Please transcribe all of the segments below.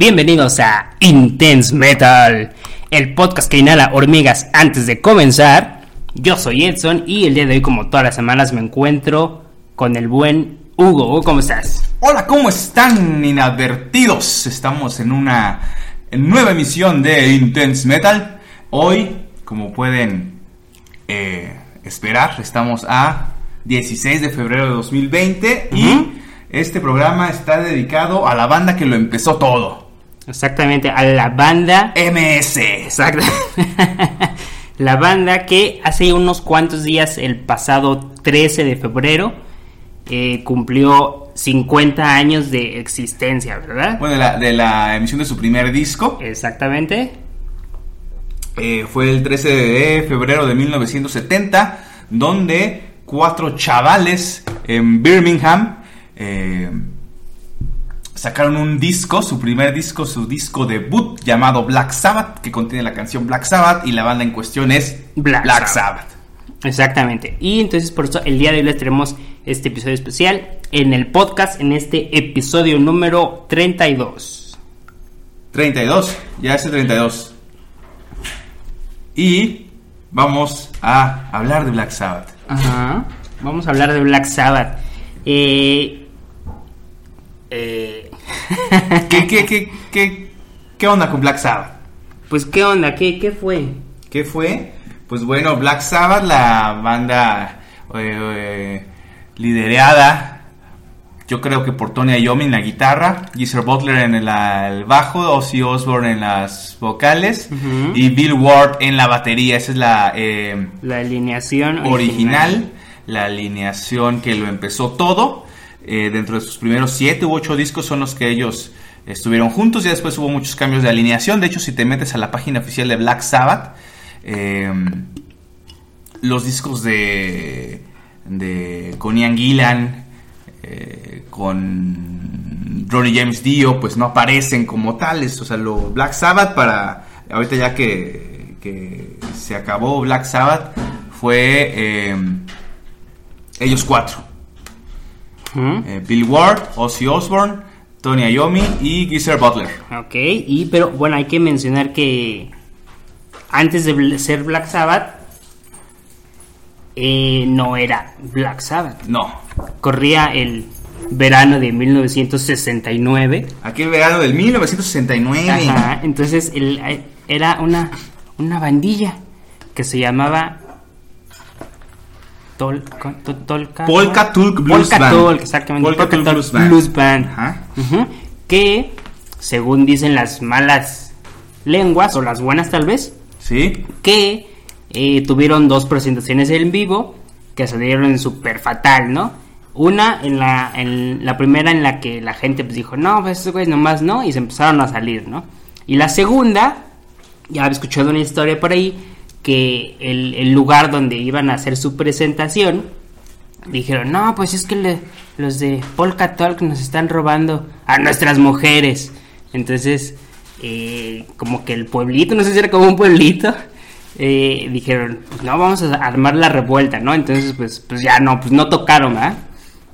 Bienvenidos a Intense Metal, el podcast que inhala hormigas antes de comenzar. Yo soy Edson y el día de hoy, como todas las semanas, me encuentro con el buen Hugo. Hugo, ¿cómo estás? Hola, ¿cómo están inadvertidos? Estamos en una nueva emisión de Intense Metal. Hoy, como pueden eh, esperar, estamos a 16 de febrero de 2020 y este programa está dedicado a la banda que lo empezó todo. Exactamente, a la banda MS. Exacto. la banda que hace unos cuantos días, el pasado 13 de febrero, eh, cumplió 50 años de existencia, ¿verdad? Bueno, de la, de la emisión de su primer disco. Exactamente. Eh, fue el 13 de febrero de 1970, donde cuatro chavales en Birmingham eh, sacaron un disco, su primer disco, su disco debut llamado Black Sabbath, que contiene la canción Black Sabbath y la banda en cuestión es Black Black, Sabbath. Sabbath. Exactamente. Y entonces por eso el día de hoy les tenemos este episodio especial en el podcast, en este episodio número 32. 32, ya es el 32. Y vamos a hablar de Black Sabbath. Ajá. Vamos a hablar de Black Sabbath. Eh, eh, ¿Qué, qué, qué, qué, qué onda con Black Sabbath? pues qué onda, ¿Qué, qué fue? ¿Qué fue? Pues bueno, Black Sabbath, la banda eh, eh, liderada, yo creo que por Tony Iommi en la guitarra, Geezer Butler en el, el bajo, Ozzy Osbourne en las vocales y Bill Ward en la batería. Esa es la eh, La alineación original, la alineación que lo empezó todo. Eh, dentro de sus primeros siete u ocho discos son los que ellos estuvieron juntos. Ya después hubo muchos cambios de alineación. De hecho, si te metes a la página oficial de Black Sabbath, eh, los discos de, de con Ian Gillan, eh, con Ronnie James Dio, pues no aparecen como tales. O sea, lo Black Sabbath para ahorita ya que, que se acabó Black Sabbath fue eh, ellos cuatro. Ujú. Eh, Bill Ward, Ozzy Osbourne, Tony Iommi y Geezer Butler. Ok, y pero bueno, hay que mencionar que antes de ser Black Sabbath, eh, no era Black Sabbath. No, Corría el verano de 1969. aquel verano del 1969. Ajá, entonces el- eh, era una, una bandilla que se llamaba Tolka, to- Tolka- Polka Tulk Blues Polka Band. Tulk, exactamente. Polka Tulk Tulk Blues Band. Blues Band. Ajá. Ujú, Que, según dicen las malas lenguas, o las buenas tal vez, Sí, que eh, tuvieron dos presentaciones en vivo que salieron súper fatal, ¿no? Una en la, en la primera en la que la gente pues dijo, no, pues estos güeyes nomás no, y se empezaron a salir, ¿no? Y la segunda, ya había escuchado una historia por ahí, que el, el lugar donde iban a hacer su presentación, dijeron, no, pues es que le- los de Polka Talk nos están robando a nuestras mujeres. Entonces, eh, como que el pueblito, no sé si era como un pueblito, eh, dijeron, pues no, vamos a armar la revuelta, ¿no? Entonces, pues, pues ya no, pues no tocaron, ¿verdad?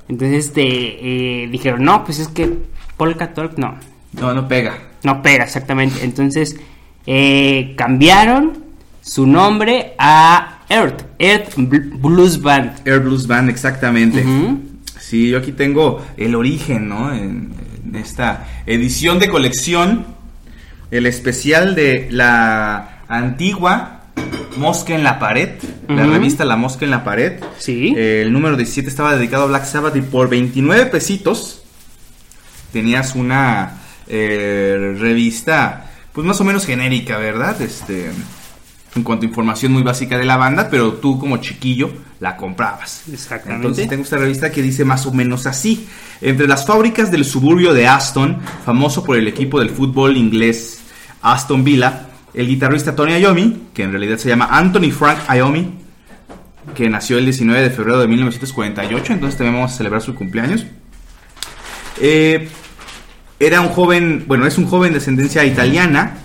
Entonces, este, eh, dijeron, no, pues es que Polka Talk no, no, no pega. no pega, exactamente. Entonces, eh, cambiaron su nombre a Earth, Earth Bl- Blues Band. Air Blues Band, exactamente. Ujú. Sí, yo aquí tengo el origen, ¿no? En, en esta edición de colección, el especial de la antigua Mosca en la Pared, la revista La Mosca en la Pared. Sí. El número 17 estaba dedicado a Black Sabbath y por 29 pesitos tenías una eh, revista, pues más o menos genérica, ¿verdad? Este, en cuanto a información muy básica de la banda, pero tú como chiquillo la comprabas. Exactamente. Entonces tengo esta revista que dice más o menos así. Entre las fábricas del suburbio de Aston, famoso por el equipo del fútbol inglés Aston Villa, el guitarrista Tony Iommi, que en realidad se llama Anthony Frank Iommi, que nació el 19 de febrero de 1948, entonces también vamos a celebrar su cumpleaños. Eh, era un joven, bueno, es un joven de ascendencia italiana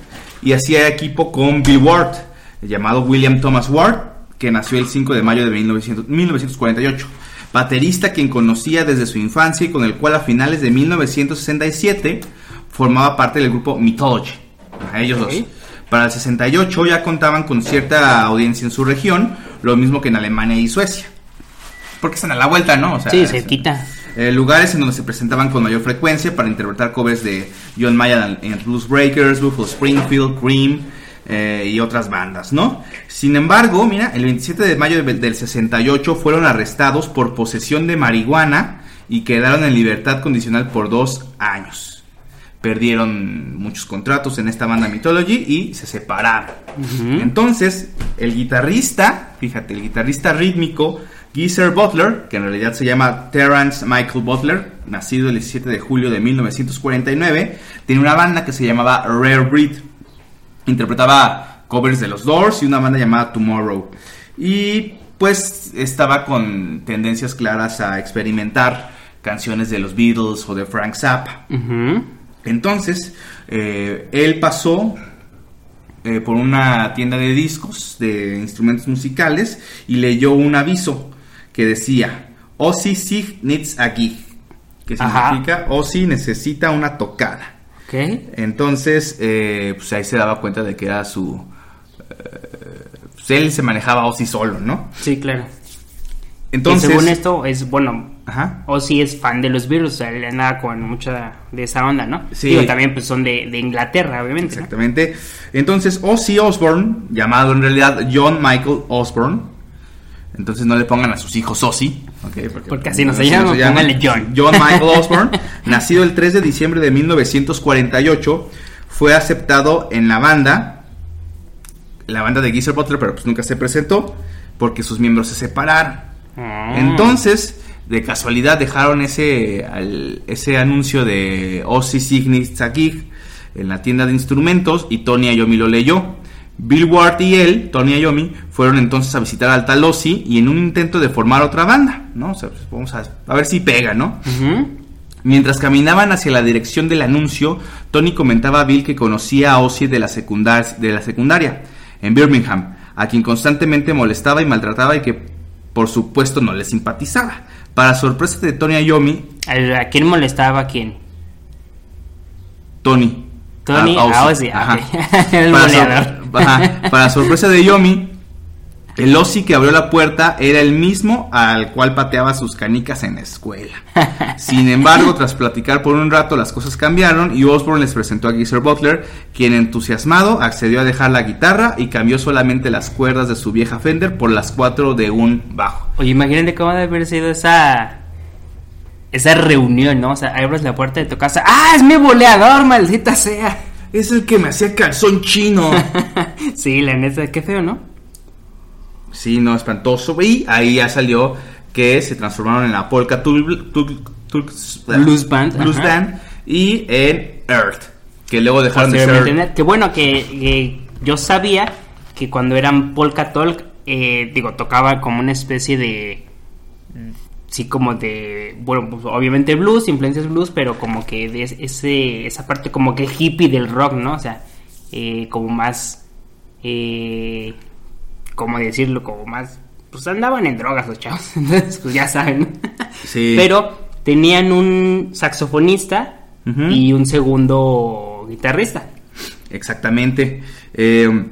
y hacía equipo con Bill Ward, llamado William Thomas Ward, que nació el 5 de mayo de 1900 1948. Baterista quien conocía desde su infancia y con el cual a finales de 1967 formaba parte del grupo Mythology. A ellos dos. Para el 68 ya contaban con cierta audiencia en su región, lo mismo que en Alemania y Suecia. Porque están a la vuelta, ¿no? O sea, Sí, se quita. eh, lugares en donde se presentaban con mayor frecuencia para interpretar covers de John Mayer en Blues Breakers, Buffalo Springfield, Cream eh, y otras bandas, ¿no? Sin embargo, mira, el 27 de mayo de- del 68 fueron arrestados por posesión de marihuana y quedaron en libertad condicional por dos años. Perdieron muchos contratos en esta banda Mythology y se separaron. Entonces, el guitarrista, fíjate, el guitarrista rítmico Geezer Butler, que en realidad se llama Terrence Michael Butler, nacido el 17 de julio de 1949, tiene una banda que se llamaba Rare Breed. Interpretaba covers de los Doors y una banda llamada Tomorrow. Y pues estaba con tendencias claras a experimentar canciones de los Beatles o de Frank Zappa. Entonces, eh, él pasó eh, por una tienda de discos, de instrumentos musicales, y leyó un aviso que decía, Ozzy Sig needs a gig, que significa Ozzy necesita una tocada. Entonces, eh, pues ahí se daba cuenta de que era su... eh, pues él se manejaba Ozzy solo, ¿no? Sí, claro. Entonces... y según esto, es bueno. Ajá. O si es fan de los Beatles, o sea, él andaba con mucha de esa onda, ¿no? Sí. Digo, también pues son de, de Inglaterra, obviamente. ¿no? Exactamente. Entonces, Ozzy Osbourne, llamado en realidad John Michael Osbourne, entonces no le pongan a sus hijos Ozzy, Porque así no se llama, pónganle John. John Michael Osbourne, nacido el 3 de diciembre de 1948, fue aceptado en la banda, la banda de Geezer Butler, pero pues nunca se presentó porque sus miembros se separaron. Ah. Entonces, de casualidad dejaron ese, al- ese anuncio de Ozzy Signis Gig en la tienda de instrumentos y Tony Iommi lo leyó. Bill Ward y él, Tony Iommi, fueron entonces a visitar al tal Ozzy y en un intento de formar otra banda, ¿no? O sea, pues, vamos a, a ver si pega, ¿no? Mientras caminaban hacia la dirección del anuncio, Tony comentaba a Bill que conocía a Ozzy de la, secundar- de la secundaria, en Birmingham, a quien constantemente molestaba y maltrataba y que por supuesto no le simpatizaba. Para sorpresa de Tony Iommi, ¿A a quién molestaba a quién? Tony. Tony, a Ozzy, Ajá. ok. El para, Para sorpresa de Yomi, el Ozzy que abrió la puerta era el mismo al cual pateaba sus canicas en la escuela. Sin embargo, tras platicar por un rato, las cosas cambiaron y Osborne les presentó a Geezer Butler, quien entusiasmado accedió a dejar la guitarra y cambió solamente las cuerdas de su vieja Fender por las cuatro de un bajo. Oye, imagínate cómo debe haber sido esa. Esa reunión, ¿no? O sea, abres la puerta de tu casa. ¡Ah, es mi boleador, maldita sea! Es el que me hacía calzón chino. sí, la neta, qué feo, ¿no? Sí, no, espantoso. Y ahí ya salió que se transformaron en la Polka Tul- Tul- Tul- Blues Band, Blues. Band y en Earth. Que luego dejaron de ser. Que bueno, que, que yo sabía que cuando eran Polka Talk, eh, digo, tocaba como una especie de. Sí, como de. Bueno, pues, obviamente blues, influencias blues, pero como que de es- ese, esa parte como que hippie del rock, ¿no? O sea, eh, como más. Eh, ¿Cómo decirlo? Como más. Pues andaban en drogas los chavos, entonces, pues ya saben. Sí. Pero tenían un saxofonista y un segundo guitarrista. Exactamente. Eh,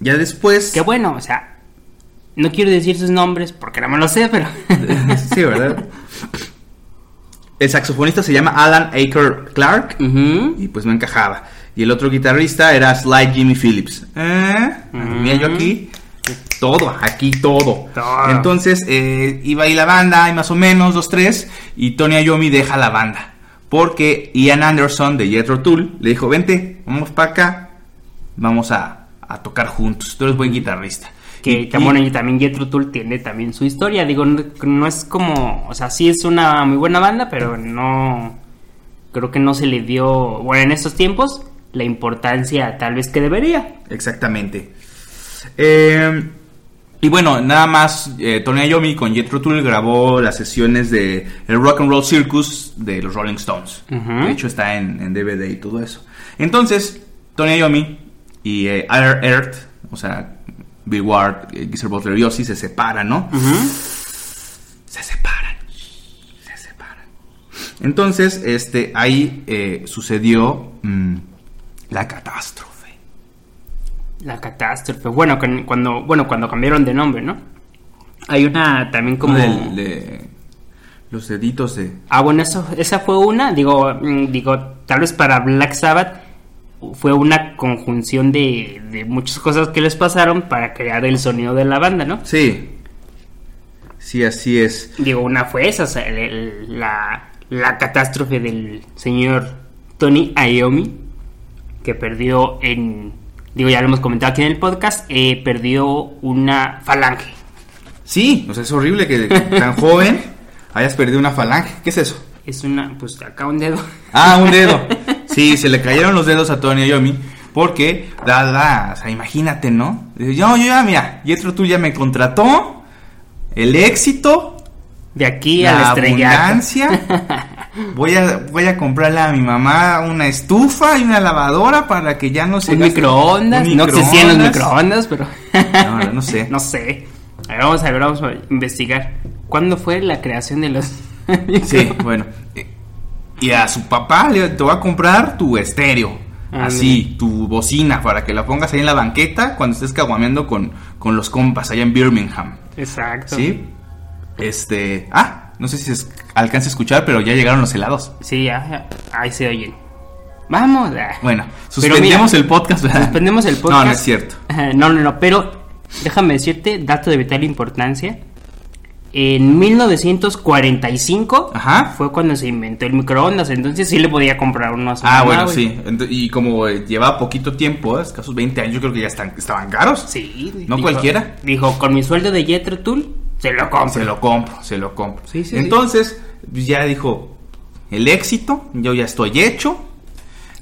ya después. Que bueno, o sea, no quiero decir sus nombres porque no me lo sé, pero... sí, ¿verdad? El saxofonista se llama Alan Aker Clark. Y pues no encajaba. Y el otro guitarrista era Sly Jimmy Phillips. ¿Eh? Mira yo aquí. Todo, aquí todo. Todo. Entonces eh, iba ahí la banda, hay más o menos, dos, tres. Y Tony Iommi deja la banda. Porque Ian Anderson de Jethro Tull le dijo: Vente, vamos para acá. Vamos a, a tocar juntos. Tú eres buen guitarrista. Que Y- bueno, y también Jethro Tull tiene también su historia. Digo, no, no es como... O sea, sí es una muy buena banda, pero no... Creo que no se le dio... Bueno, en estos tiempos, la importancia tal vez que debería. Exactamente. Eh, y bueno, nada más, eh, Tony Iommi con Jethro Tull grabó las sesiones de el Rock and Roll Circus de los Rolling Stones. De hecho, está en, en DVD y todo eso. Entonces, Tony Iommi y eh, Air Earth, o sea, Bill Ward, eh, Geezer Butler y Ozzy se separan, ¿no? Se separan. Se separan. Entonces, este, ahí eh, sucedió mm, la catástrofe. La catástrofe. Bueno, cuando, bueno, cuando cambiaron de nombre, ¿no? Hay una también como... De los deditos de... Ah, bueno, eso, esa fue una, digo, mm, digo, tal vez para Black Sabbath fue una conjunción de, de muchas cosas que les pasaron para crear el sonido de la banda, ¿no? Sí. Sí, así es. Digo, una fue esa, o sea, el- el- la, la catástrofe del señor Tony Iommi, que perdió en, digo, ya lo hemos comentado aquí en el podcast, eh, perdió una falange. Sí, o sea, es horrible que tan joven hayas perdido una falange. ¿Qué es eso? Es una, pues acá un dedo. Ah, un dedo. Sí, se le cayeron los dedos a Tony Iommi porque, dada, o sea, imagínate, ¿no? Yo, yo ya, mira, Yetro tú ya me contrató, el éxito, De aquí al la estrellato. abundancia. Voy a, voy a comprarle a mi mamá una estufa y una lavadora para que ya no se Un gaste- microondas. un No existían los microondas. pero. No, no, no sé. no sé. A ver, vamos a ver, vamos a investigar. ¿Cuándo fue la creación de los. Sí, bueno. Y a su papá le te va a comprar tu estéreo. Así, tu bocina, para que la pongas ahí en la banqueta cuando estés caguameando con, con los compas allá en Birmingham. Exacto. ¿Sí? Este. Ah, no sé si se alcanza a escuchar, pero ya llegaron los helados. Sí, ya, ya. Ahí se oyen. Vamos. ah. Bueno, suspendemos mira, el podcast, ¿verdad? Suspendemos el podcast. No, no es cierto. No, no, no, pero déjame decirte, dato de vital importancia. En 1945 Ajá. fue cuando se inventó el microondas, entonces sí le podía comprar uno a su Ah, mamá, bueno, güey. sí. Ent- Y como eh, lleva poquito tiempo, escasos 20 años, yo creo que ya están, estaban caros. Sí. No cualquiera. Dijo, con mi sueldo de Jetro Tool, se lo compro. Se lo compro, se lo compro. Sí, sí, Entonces, pues, ya dijo, el éxito, yo ya estoy hecho.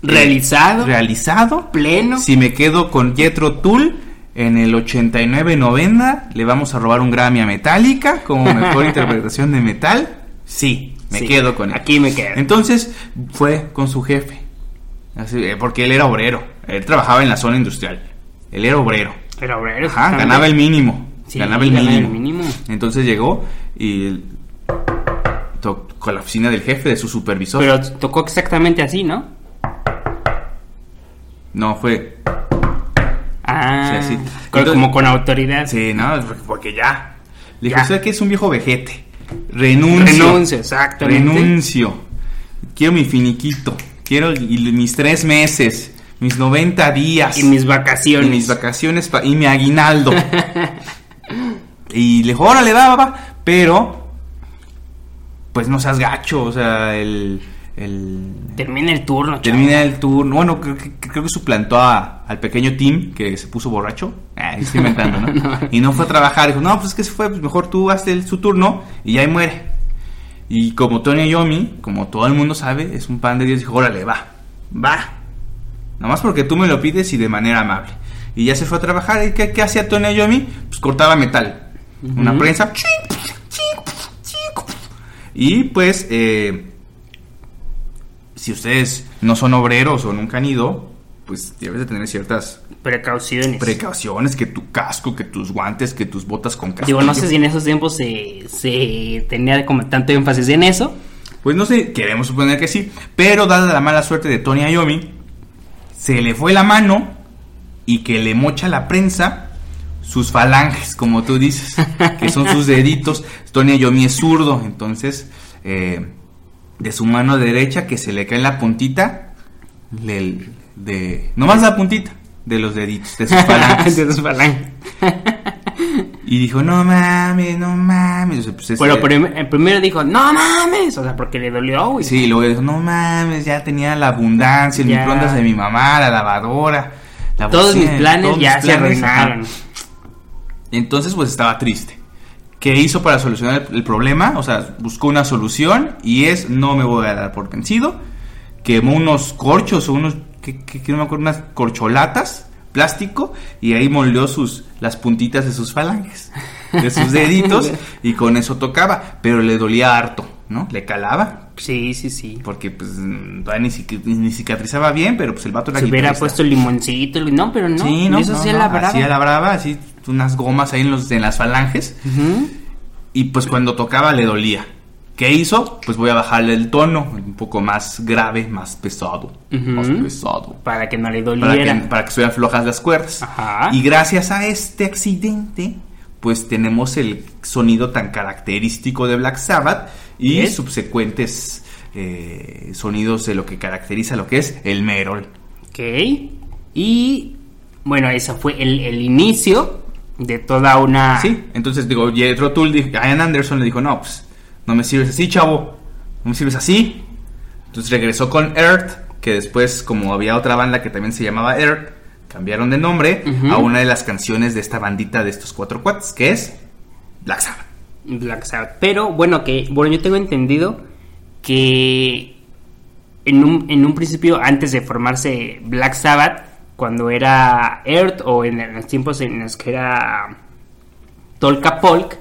Realizado. eh, realizado. Pleno. Si me quedo con Jetro Tool, en el 89-90 le vamos a robar un Grammy a Metallica como mejor interpretación de metal. Sí, me Sí, quedo con él. Aquí me quedo. Entonces fue con su jefe. Así, eh, porque él era obrero. Él trabajaba en la zona industrial. Él era obrero. Pero obrero, Ajá, ganaba el mínimo. Sí, ganaba el ganaba mínimo. el mínimo. Entonces llegó y tocó la oficina del jefe, de su supervisor. Pero tocó exactamente así, ¿no? No, fue. Ah, Sí, así. con- Entonces- como con autoridad. Sí, no, porque ya. Le dijo, Ya. usted que es un viejo vejete. Renuncio. Renuncio, exactamente. Renuncio. Quiero mi finiquito. Quiero mis tres meses. Mis 90 días. Y mis vacaciones. Y mis vacaciones y mi aguinaldo. y le dijo, órale, va, va, va. Pero, pues no seas gacho, o sea, el. El Termina el turno, termina el turno. Bueno, creo que, creo que suplantó a- al pequeño Tim que se puso borracho. Ah, estoy inventando, ¿no? Y no fue a trabajar. Dijo, no, pues es que se fue, pues mejor tú hazte el- su turno y ya ahí muere. Y como Tony Yomi, como todo el mundo sabe, es un pan de Dios, dijo, órale, va, va. Nada más porque tú me lo pides y de manera amable. Y ya se fue a trabajar. ¿Y qué, qué hacía Tony Yomi? Pues cortaba metal. Una Ujú. prensa. Y pues, eh, si ustedes no son obreros o nunca han ido, pues debes de tener ciertas Precauciones. precauciones, que tu casco, que tus guantes, que tus botas con casco. Digo, no sé si en esos tiempos se, se tenía como tanto énfasis en eso. Pues no sé, queremos suponer que sí, pero dada la mala suerte de Tony Iommi, se le fue la mano y que le mocha la prensa sus falanges, como tú dices, que son sus deditos. Tony Iommi es zurdo, entonces eh, de su mano derecha que se le cae la puntita, le- de, nomás la puntita de los deditos, de sus falanges. De sus falanges. y dijo, no mames, no mames. O sea, pues, Bueno, prim- eh, primero dijo, no mames. O sea, porque le dolió, güey. Sí, y luego dijo, no mames, ya tenía la abundancia, el Ya. microondas de mi mamá, la lavadora. la Todos bocina, mis planes todos ya mis se arruinaron. Entonces, pues estaba triste. ¿Qué hizo para solucionar el, el problema? O sea, buscó una solución y es, no me voy a dar por vencido. Quemó unos corchos o unos, que, que- que no me acuerdo, unas corcholatas, plástico, y ahí moldeó sus, las puntitas de sus falanges, de sus deditos, y con eso tocaba, pero le dolía harto, ¿no? Le calaba, Sí, sí, sí. porque pues todavía ni, ni cicatrizaba bien, pero pues el vato era Se hubiera puesto el limoncito. No, pero no. Sí, no, Eso no, sí no, la brava. Así a la brava, así unas gomas ahí en, los, en las falanges. Ujú. Y pues cuando tocaba le dolía. ¿Qué hizo? Pues voy a bajarle el tono, un poco más grave, más pesado. Más Ujú. pesado. Para que no le Para doliera. que, para que estuvieran flojas las cuerdas. Ajá. Y gracias a este accidente, pues tenemos el sonido tan característico de Black Sabbath y ¿Qué? subsecuentes eh, sonidos de lo que caracteriza lo que es el metal. Ok. Y bueno, ese fue el, el inicio de toda una... Sí, entonces digo, Jethro Tull, Ian Anderson le dijo, no, pues no me sirves así, chavo, no me sirves así. Entonces regresó con Earth, que después, como había otra banda que también se llamaba Earth, cambiaron de nombre a una de las canciones de esta bandita de estos cuatro cuates, que es Black Sabbath. Black Sabbath. Pero bueno, que bueno, yo tengo entendido que en un, en un principio, antes de formarse Black Sabbath, cuando era Earth o en, los tiempos en los que era Tolka Polk,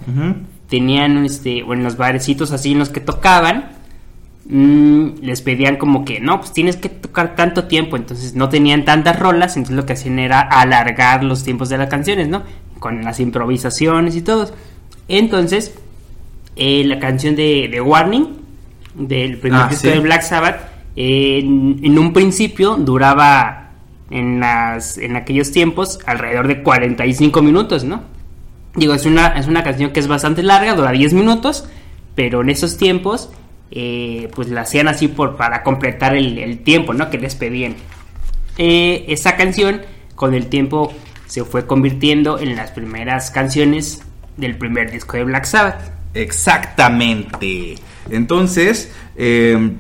tenían este, o en los barecitos así en los que tocaban, mm, les pedían como que no, pues tienes que tocar tanto tiempo, entonces no tenían tantas rolas, entonces lo que hacían era alargar los tiempos de las canciones, ¿no? Con las improvisaciones y todo. Entonces, eh, la canción de, de Warning, del primer Ah, disco sí. de Black Sabbath, eh, en, en un principio duraba en, las, en aquellos tiempos alrededor de 45 minutos, ¿no? Digo, es una, es una canción que es bastante larga, dura 10 minutos, pero en esos tiempos, eh, pues la hacían así por, para completar el, tiempo, ¿no? Que les pedían. Eh, esa canción, con el tiempo, se fue convirtiendo en las primeras canciones del primer disco de Black Sabbath. Exactamente. Entonces, eh,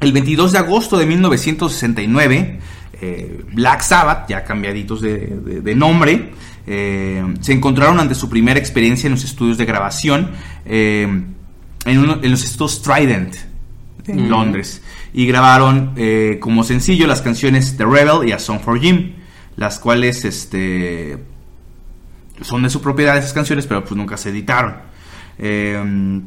el 22 de agosto de 1969, eh, Black Sabbath, ya cambiaditos de, nombre, se encontraron ante su primera experiencia en los estudios de grabación, eh, en, uno- en los estudios Trident, en Mm. Londres, y grabaron eh, como sencillo las canciones The Rebel y A Song for Jim, las cuales este, son de su propiedad esas canciones, pero pues nunca se editaron. Eh,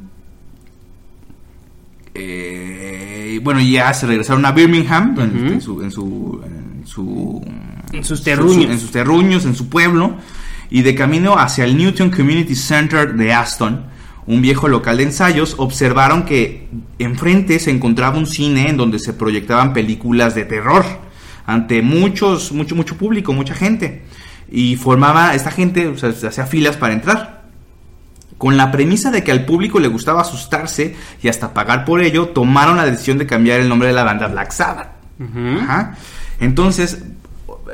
eh, bueno, ya se regresaron a Birmingham, en, su, en, su, en su- En sus terruños. en sus terruños, en su pueblo, y de camino hacia el Newton Community Center de Aston, un viejo local de ensayos, observaron que enfrente se encontraba un cine en donde se proyectaban películas de terror ante muchos, mucho, mucho público, mucha gente. Y formaba, esta gente, o sea, se hacía filas para entrar. Con la premisa de que al público le gustaba asustarse y hasta pagar por ello, tomaron la decisión de cambiar el nombre de la banda Black Sabbath. Ajá. Entonces,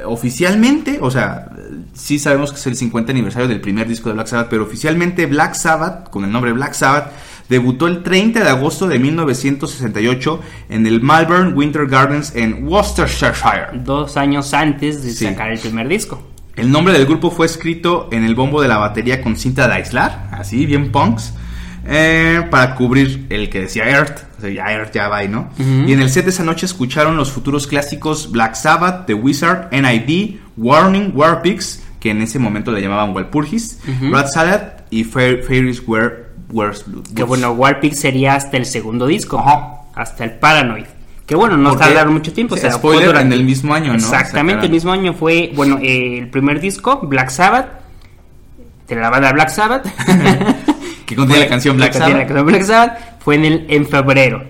oficialmente, o sea, sí sabemos que es el 50 aniversario del primer disco de Black Sabbath, pero oficialmente Black Sabbath, con el nombre Black Sabbath, debutó el 30 de agosto de 1968 en el Malvern Winter Gardens en Worcestershire. Dos años antes de Sí. sacar el primer disco. El nombre del grupo fue escrito en el bombo de la batería con cinta de aislar, así, bien punks, eh, para cubrir el que decía Earth. O sea, ya Earth ya va ahí, ¿no? Y en el set de esa noche escucharon los futuros clásicos Black Sabbath, The Wizard, NIB, Warning, War Pigs, que en ese momento le llamaban Walpurgis, Ujú. Rat Salad y Fair, Fairies Wear, Wears Blue. Que bueno, Warpig sería hasta el segundo disco. Ajá. Hasta el Paranoid. Que bueno, no tardaron mucho tiempo. O sea, spoiler, durante- en el mismo año, ¿no? Exactamente, Sacaron. el mismo año fue, bueno, eh, el primer disco, Black Sabbath, de la banda Black Sabbath. Que contiene la canción Black que contiene Sabbath. la canción Black Sabbath, fue en, el, en febrero.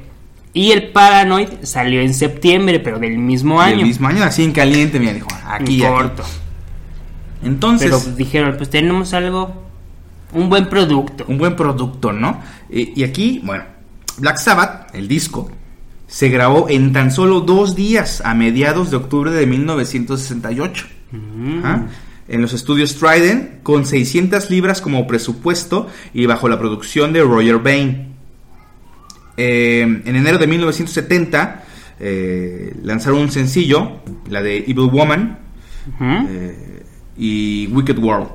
Y el Paranoid salió en septiembre, pero del mismo año. El mismo año, así en caliente, mira, dijo, aquí, corto. Entonces... Pero dijeron, pues tenemos algo, un buen producto. un buen producto, ¿no? Y, y aquí, bueno, Black Sabbath, el disco, se grabó en tan solo dos días a mediados de octubre de 1968. Mm. Ajá. En los estudios Trident, con 600 libras como presupuesto y bajo la producción de Roger Bain. Eh, en enero de 1970 eh, lanzaron un sencillo, la de Evil Woman, eh, y Wicked World.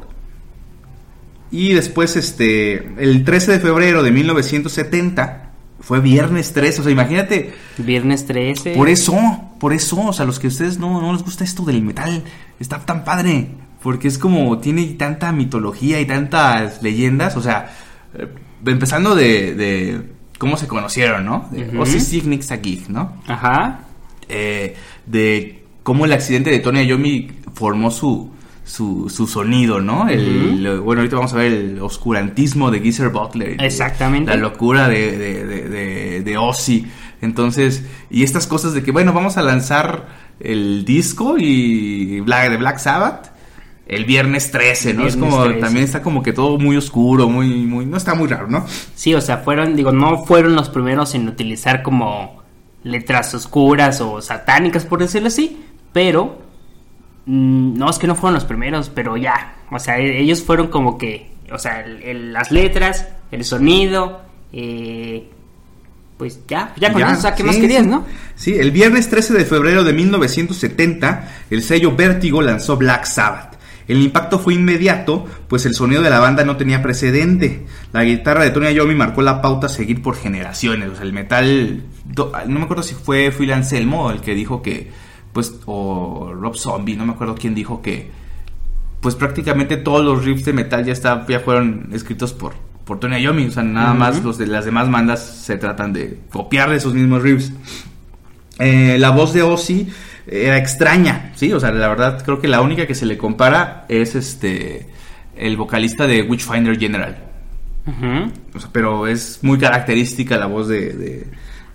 Y después, este, el 13 de febrero de 1970, fue viernes 13, o sea, imagínate, Viernes 13. por eso, por eso, o sea, los que a ustedes no, no les gusta esto del metal, está tan padre, porque es como, tiene tanta mitología y tantas leyendas, o sea, empezando de, de cómo se conocieron, ¿no? De Ujú. Ozzy Signix a Gig, ¿no? Ajá. eh, de cómo el accidente de Tony Iommi formó su, su, su sonido, ¿no? El, bueno, ahorita vamos a ver el oscurantismo de Geezer Butler. Exactamente. La locura de, de, de, de- de Ozzy. Entonces, y estas cosas de que, bueno, vamos a lanzar el disco y Black, de Black Sabbath el viernes 13, ¿no? es como, 13. también está como que todo muy oscuro, muy, muy, no está muy raro, ¿no? Sí, o sea, fueron, digo, no fueron los primeros en utilizar como letras oscuras o satánicas, por decirlo así, pero mm, no es que no fueron los primeros, pero ya, o sea, e- ellos fueron como que, o sea, el- el- las letras, el sonido, eh, pues ya, ya con Ya, eso, o sea, ¿qué sí, más querías, no? Sí, el viernes 13 de febrero de 1970, el sello Vértigo lanzó Black Sabbath. El impacto fue inmediato, pues el sonido de la banda no tenía precedente. La guitarra de Tony Iommi marcó la pauta a seguir por generaciones. O sea, el metal, do- no me acuerdo si fue Phil Anselmo el que dijo que, pues, o Rob Zombie, no me acuerdo quién dijo que, pues prácticamente todos los riffs de metal ya, está, ya fueron escritos por, por Tony Iommi. O sea, nada más los de las demás bandas se tratan de copiar de esos mismos riffs. Eh, la voz de Ozzy era extraña, sí, o sea, la verdad creo que la única que se le compara es este el vocalista de Witchfinder General. O sea, pero es muy característica la voz de, de,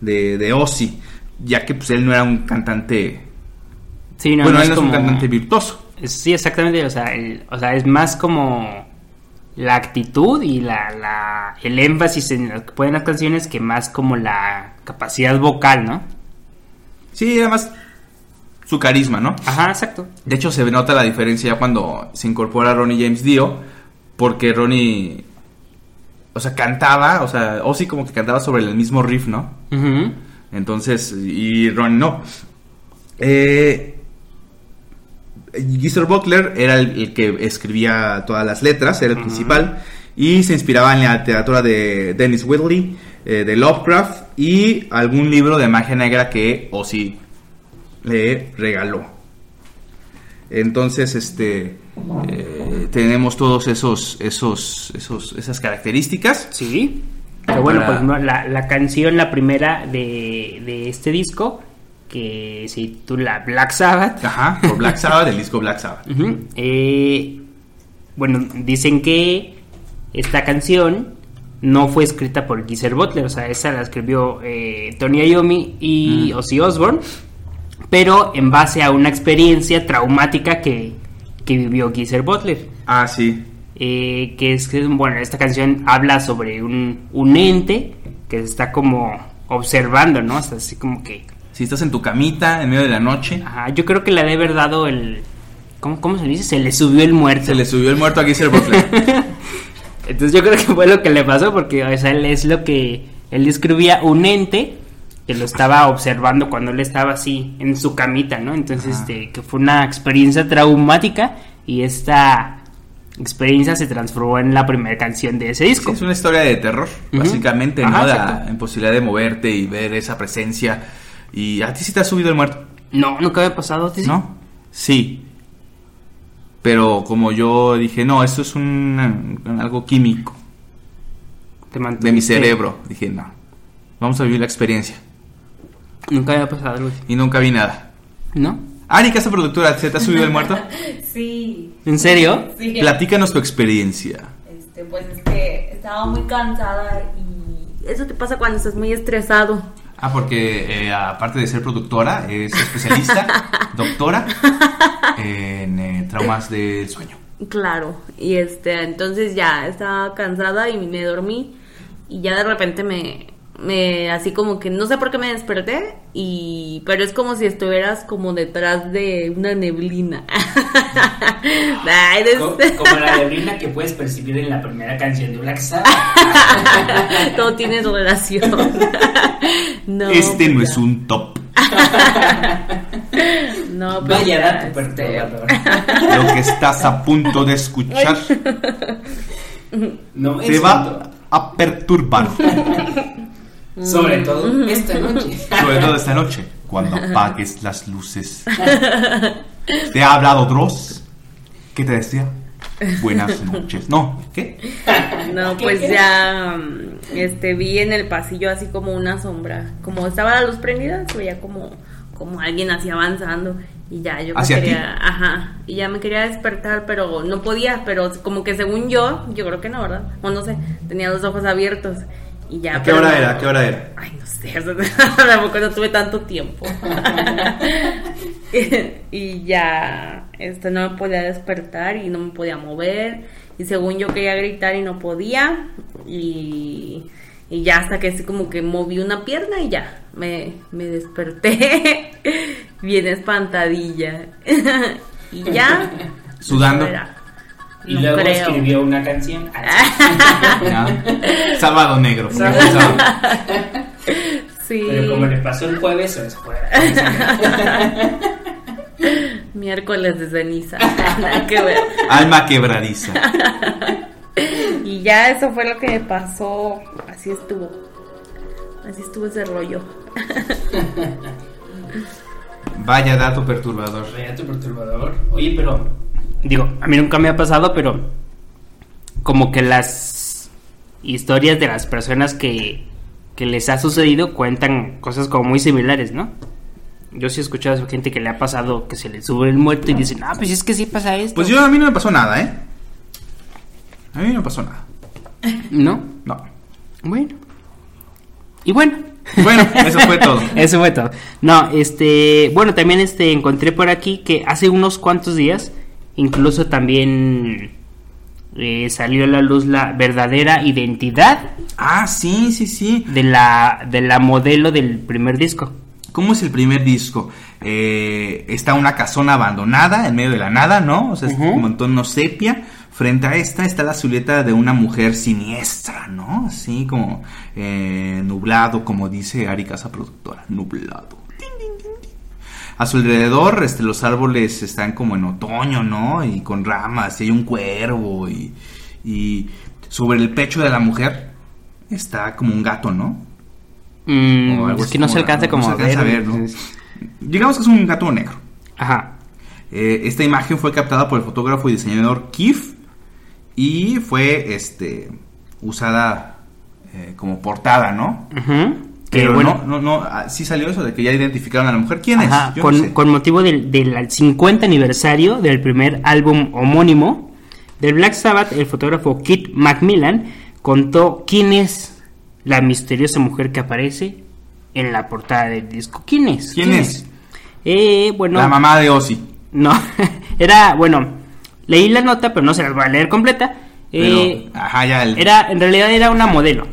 de, de Ozzy, ya que pues él no era un cantante, Sí, no, bueno, no él es no es un cantante virtuoso. Sí, exactamente, o sea, el- o sea, es más como la actitud y la, la- el énfasis en lo que pueden las canciones que más como la capacidad vocal, ¿no? Sí, además su carisma, ¿no? Ajá, exacto. De hecho, se nota la diferencia ya cuando se incorpora Ronnie James Dio, porque Ronnie, o sea, cantaba, o sea, Ozzy como que cantaba sobre el mismo riff, ¿no? Ujú. Entonces, y Ronnie no. Eh, Geezer Butler era el, el que escribía todas las letras, era el principal, y se inspiraba en la literatura de Dennis Whitley, eh, de Lovecraft, y algún libro de magia negra que Ozzy le regaló. Entonces, este, eh, tenemos todos esos, esos, esos, esas características. Sí. Pero bueno, Para- pues la, la canción, la primera de, de este disco, que se titula Black Sabbath, Ajá, por Black Sabbath, el disco Black Sabbath. Eh, bueno, dicen que esta canción no fue escrita por Geezer Butler, o sea, esa la escribió eh, Tony Iommi y Mm. Ozzy Osbourne, pero en base a una experiencia traumática que, que vivió Geezer Butler. Ah, sí. Eh, que es que, bueno, esta canción habla sobre un, un ente que se está como observando, ¿no? O sea, así como que Si estás en tu camita en medio de la noche, Ajá, yo creo que le ha de haber dado el. ¿Cómo, cómo se dice? Se le subió el muerto. se le subió el muerto a Geezer Butler. Entonces yo creo que fue lo que le pasó, porque o sea, él es lo que. Él describía un ente que lo estaba observando cuando él estaba así en su camita, ¿no? Entonces, Ajá. este, que fue una experiencia traumática y esta experiencia se transformó en la primera canción de ese Sí, disco. es una historia de terror, básicamente, Ajá, ¿no? La imposibilidad de moverte y ver esa presencia. ¿Y a ti sí te ha subido el muerto? No, nunca había pasado. ¿sí? ¿No? Sí. Pero como yo dije, no, esto es un, algo químico Te de mi cerebro. Dije, no, vamos a vivir la experiencia. Nunca había pasado algo así. Y nunca vi nada. ¿No? Ari, casa productora, ¿se te ha subido el muerto? Sí. ¿En serio? Sí. Platícanos tu experiencia. Este, pues es que estaba muy cansada y eso te pasa cuando estás muy estresado. Ah, porque eh, aparte de ser productora, es especialista, doctora en eh, traumas del sueño. Claro. Y este, entonces ya estaba cansada y me dormí y ya de repente me me así como que no sé por qué me desperté y pero es como si estuvieras como detrás de una neblina. Co- Como la neblina que puedes percibir en la primera canción de Black Sabbath. Todo tiene relación. no, este no es un top. No, pues Vaya ya, dato este, perturbador. Lo que estás a punto de escuchar No te es va a perturbar. Sobre todo esta noche. Sobre todo esta noche, cuando apagues las luces. ¿Te ha hablado Dross? ¿Qué te decía? Buenas noches. No, ¿qué? No, pues ya mm, este vi en el pasillo así como una sombra. Como estaba la luz prendida, se veía como, como alguien así avanzando y ya yo me quería, ajá, y ya me quería despertar, pero no podía, pero como que según yo, yo creo que no, ¿verdad? O no sé, tenía los ojos abiertos y ya. ¿A qué hora no- era? ¿A qué hora era? Ay, no sé, tampoco no tuve tanto tiempo. y ya, este, no me podía despertar y no me podía mover. Y según yo quería gritar y no podía. Y, y ya hasta que así como que moví una pierna y ya, me, me desperté bien espantadilla. y ya. ¿Sudando? era. Y No luego creo. escribió una canción. ¿Ya? Sábado negro. Sábado. Sí. Pero como le pasó el jueves, se fue. Miércoles de ceniza. Nada que ver. Alma quebradiza. Y ya eso fue lo que me pasó. Así estuvo. Así estuvo ese rollo. Vaya dato perturbador. Reato perturbador. Oye, pero. Digo, a mí nunca me ha pasado, pero. Como que las historias de las personas que, que les ha sucedido cuentan cosas como muy similares, ¿no? Yo sí he escuchado a gente que le ha pasado que se le sube el muerto y dicen, ah, pues es que sí pasa esto. Pues yo a mí no me pasó nada, ¿eh? A mí no me pasó nada. ¿No? No. Bueno. Y bueno. Bueno, eso fue todo. Eso fue todo. No, este, bueno, también este encontré por aquí que hace unos cuantos días incluso también eh, salió a la luz la verdadera identidad Ah, sí, sí, sí. de la de la modelo del primer disco. ¿Cómo es el primer disco? Eh, está una casona abandonada en medio de la nada, ¿no? O sea, es como en tono sepia. Frente a esta está la silueta de una mujer siniestra, ¿no? Así como eh, nublado, como dice Ari Casa Productora, nublado. A su alrededor, este, los árboles están como en otoño, ¿no? Y con ramas, y hay un cuervo, y, y sobre el pecho de la mujer está como un gato, ¿no? Mm, O algo es así que no se como- alcanza no como se a Digamos que es un gato negro. Ajá. Eh, esta imagen fue captada por el fotógrafo y diseñador Keith y fue este usada eh, como portada, ¿no? Que Pero bueno, no, no, no, ah, sí salió eso de que ya identificaron a la mujer. ¿Quién Ajá, es? Yo con, no sé. con motivo del, del 50 aniversario del primer álbum homónimo del Black Sabbath, el fotógrafo Kit Macmillan contó quién es la misteriosa mujer que aparece en la portada del disco. ¿Quién es? ¿Quién es? Eh, bueno, La mamá de Ozzy. no, era, bueno, leí la nota, pero no se la voy a leer completa. Pero, Eh, ajá, ya el... era, en realidad era una modelo.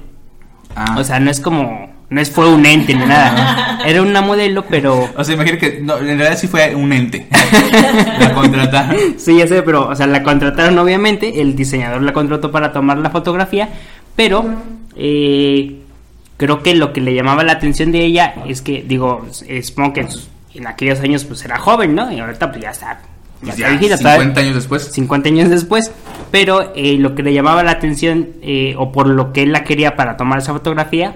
ah. O sea, no es como, no es fue un ente ni nada. Era una modelo, pero O sea, imagino que no, en realidad sí fue un ente. la contrataron. Sí, ya sé, pero, o sea, la contrataron obviamente, el diseñador la contrató para tomar la fotografía, pero eh, creo que lo que le llamaba la atención de ella es que, digo, supongo que en, sus- en aquellos años pues era joven, ¿no? Y ahorita pues ya está, ya Pues está ya, viejita, 50 todavía- años después. 50 años después, pero eh, lo que le llamaba la atención eh, o por lo que él la quería para tomar esa fotografía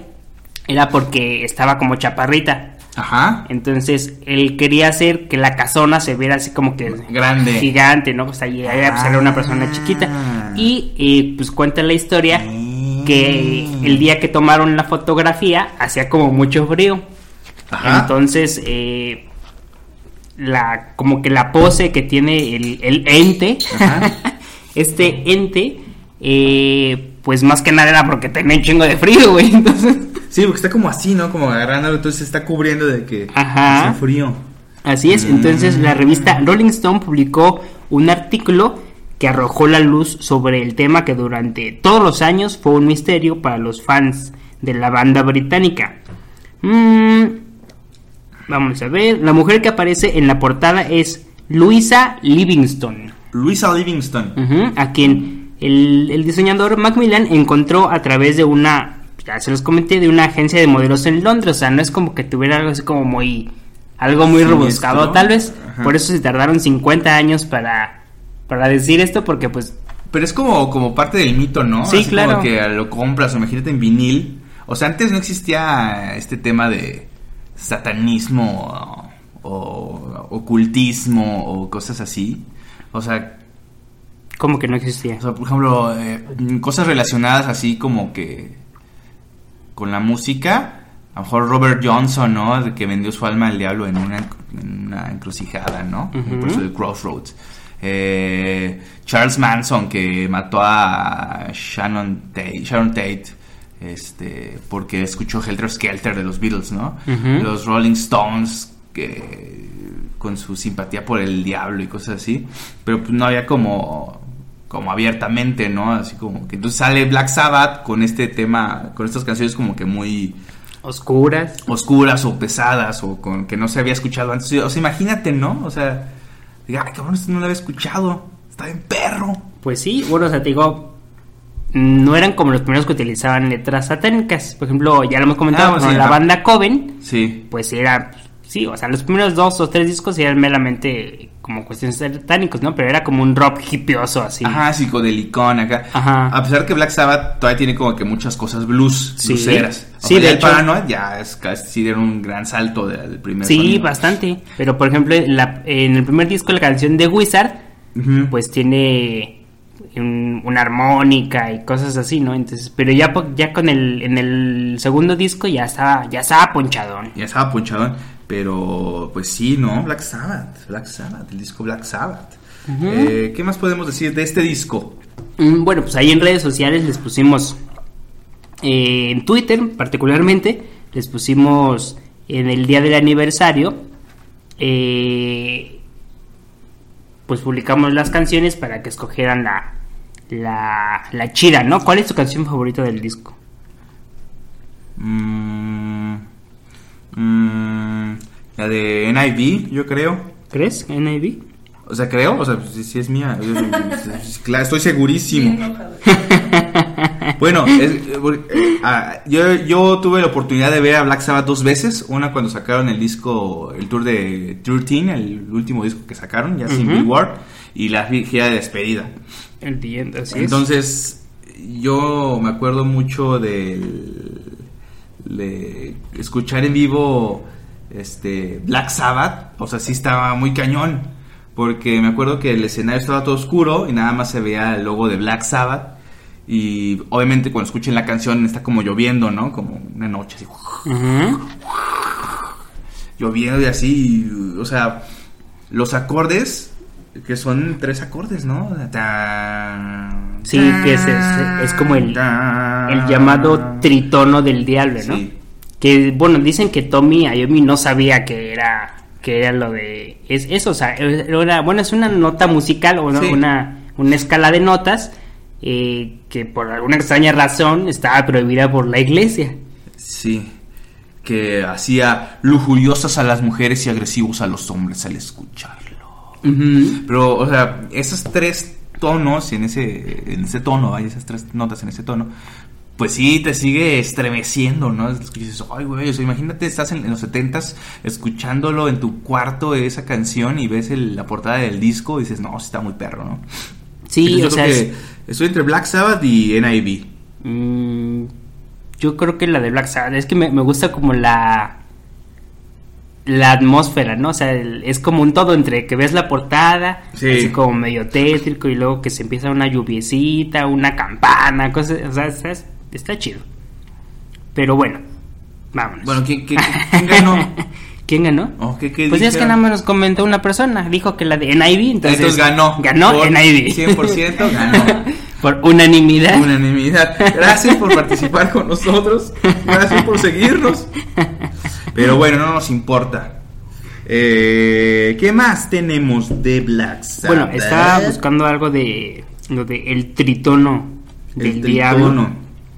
era porque estaba como chaparrita. Ajá. Entonces él quería hacer que la casona se viera así como que Grande. gigante, ¿no? Ahí ahí, pues, era una persona chiquita. Ah. Y eh, pues cuenta la historia que Mm. el día que tomaron la fotografía hacía como mucho frío. Ajá. Entonces, eh, la, como que la pose que tiene el, el ente, Ajá. este ente, eh, pues más que nada era porque tenía un chingo de frío, güey. Entonces, Sí, porque está como así, ¿no? Como agarrándolo, entonces se está cubriendo de que Ajá. hace frío. Así es, entonces la revista Mm. Rolling Stone publicó un artículo que arrojó la luz sobre el tema que durante todos los años fue un misterio para los fans de la banda británica. Mm, vamos a ver, la mujer que aparece en la portada es Luisa Livingston, Luisa Livingston. ujú, a quien el, el diseñador Macmillan encontró a través de una, ya se los comenté, de una agencia de modelos en Londres, o sea, no es como que tuviera algo así como muy algo muy Siniestro. rebuscado tal vez. Ajá. Por eso se tardaron 50 años para, para decir esto, porque pues... Pero es como, como parte del mito, ¿no? Sí, Así claro. Como que lo compras, o imagínate en vinil. O sea, antes no existía este tema de satanismo o, o ocultismo o cosas así. O sea, Como que no existía. o sea, por ejemplo, eh, cosas relacionadas así como que con la música, a lo mejor Robert Johnson, ¿no? De que vendió su alma al diablo en una, en una encrucijada, ¿no? Por eso el Crossroads. Eh, Charles Manson, que mató a Shannon Tate, Sharon Tate este, porque escuchó Helter Skelter de los Beatles, ¿no? Los Rolling Stones, que con su simpatía por el diablo y cosas así, pero pues no había como como abiertamente, ¿no? Así como que entonces sale Black Sabbath con este tema, con estas canciones como que muy Oscuras. oscuras o pesadas o con que no se había escuchado antes. O sea, imagínate, ¿no? O sea, diga, ay, cabrón, esto no lo había escuchado. Está bien perro. Pues sí, bueno, o sea, te digo, no eran como los primeros que utilizaban letras satánicas. Por ejemplo, ya lo hemos comentado, Ah, pues con sí, la banda Coven, Sí. pues era, sí, o sea, los primeros dos o tres discos eran meramente como cuestiones satánicos, ¿no? Pero era como un rock hipioso así. Ajá, psicodelicón acá. Ajá. A pesar que Black Sabbath todavía tiene como que muchas cosas blues, Sí. blueseras. O Sí, sea, de el hecho. Paranoid ya es casi dieron un gran salto de- del primer Sí, sonido. bastante. Pero por ejemplo, en, la- en el primer disco, la canción de Wizard, pues tiene un- una armónica y cosas así, ¿no? Entonces, pero ya, ya con el, en el segundo disco ya estaba, ya estaba ponchadón. Ya estaba ponchadón. Pero, pues sí, ¿no? Black Sabbath. Black Sabbath, el disco Black Sabbath. Eh, ¿Qué más podemos decir de este disco? Mm, Bueno, pues ahí en redes sociales les pusimos, eh, en Twitter particularmente, les pusimos en el día del aniversario, eh, pues publicamos las canciones para que escogieran la, la, la chida, ¿no? ¿Cuál es tu canción favorita del disco? Mm, mm, la de NIV, yo creo. ¿Crees? NIV. O sea, creo, o sea, si, es mía. yo- claro, estoy segurísimo. Bueno, es- eh, ah, yo, yo tuve la oportunidad de ver a Black Sabbath dos veces. Una cuando sacaron el disco, el tour de 13, el último disco que sacaron, ya sin Ujú. Bill Ward, y la gira de despedida. El End, así es. Entonces, yo me acuerdo mucho del, de escuchar en vivo este Black Sabbath, o sea, sí estaba muy cañón, porque me acuerdo que el escenario estaba todo oscuro y nada más se veía el logo de Black Sabbath. Y obviamente cuando escuchen la canción está como lloviendo, ¿no? Como una noche así, lloviendo y así, y, o sea, los acordes, que son tres acordes, ¿no? Sí, que es- es- es como el- El llamado tritono del diablo, ¿no? Sí. Que bueno, dicen que Tommy Ayomi no sabía que era que era lo de es eso, o sea, era, bueno, es una nota musical o una, Sí. una, una escala de notas eh, que por alguna extraña razón estaba prohibida por la iglesia. Sí, que hacía lujuriosas a las mujeres y agresivos a los hombres al escucharlo. Pero, o sea, esos tres tonos en ese, en ese tono, hay esas tres notas en ese tono, pues sí te sigue estremeciendo, ¿no? Es que dices, ay, güey, o sea, imagínate, estás en, en los setentas escuchándolo en tu cuarto esa canción y ves el- la portada del disco y dices, no, sí está muy perro, ¿no? Sí, Entonces, o sea, es- que estoy entre Black Sabbath y NIV. Mm, yo creo que la de Black Sabbath es que me, me gusta como la la atmósfera, ¿no? O sea, el- es como un todo entre que ves la portada, Sí. así como medio tétrico y luego que se empieza una lluviecita, una campana, cosas, o sea, está, está chido. Pero bueno, vámonos. Bueno, ¿quién, quién, quién ganó? ¿Quién ganó? Oh, ¿qué- qué pues ya es que nada más nos comentó una persona, dijo que la de NIV, entonces, Entonces ganó. Ganó Por NIV. 100% ganó. Por unanimidad. Unanimidad. Gracias por participar con nosotros. Gracias por seguirnos. Pero bueno, no nos importa. Eh, ¿Qué más tenemos de Black Sabbath? Bueno, estaba buscando algo de lo de el tritono del El diablo.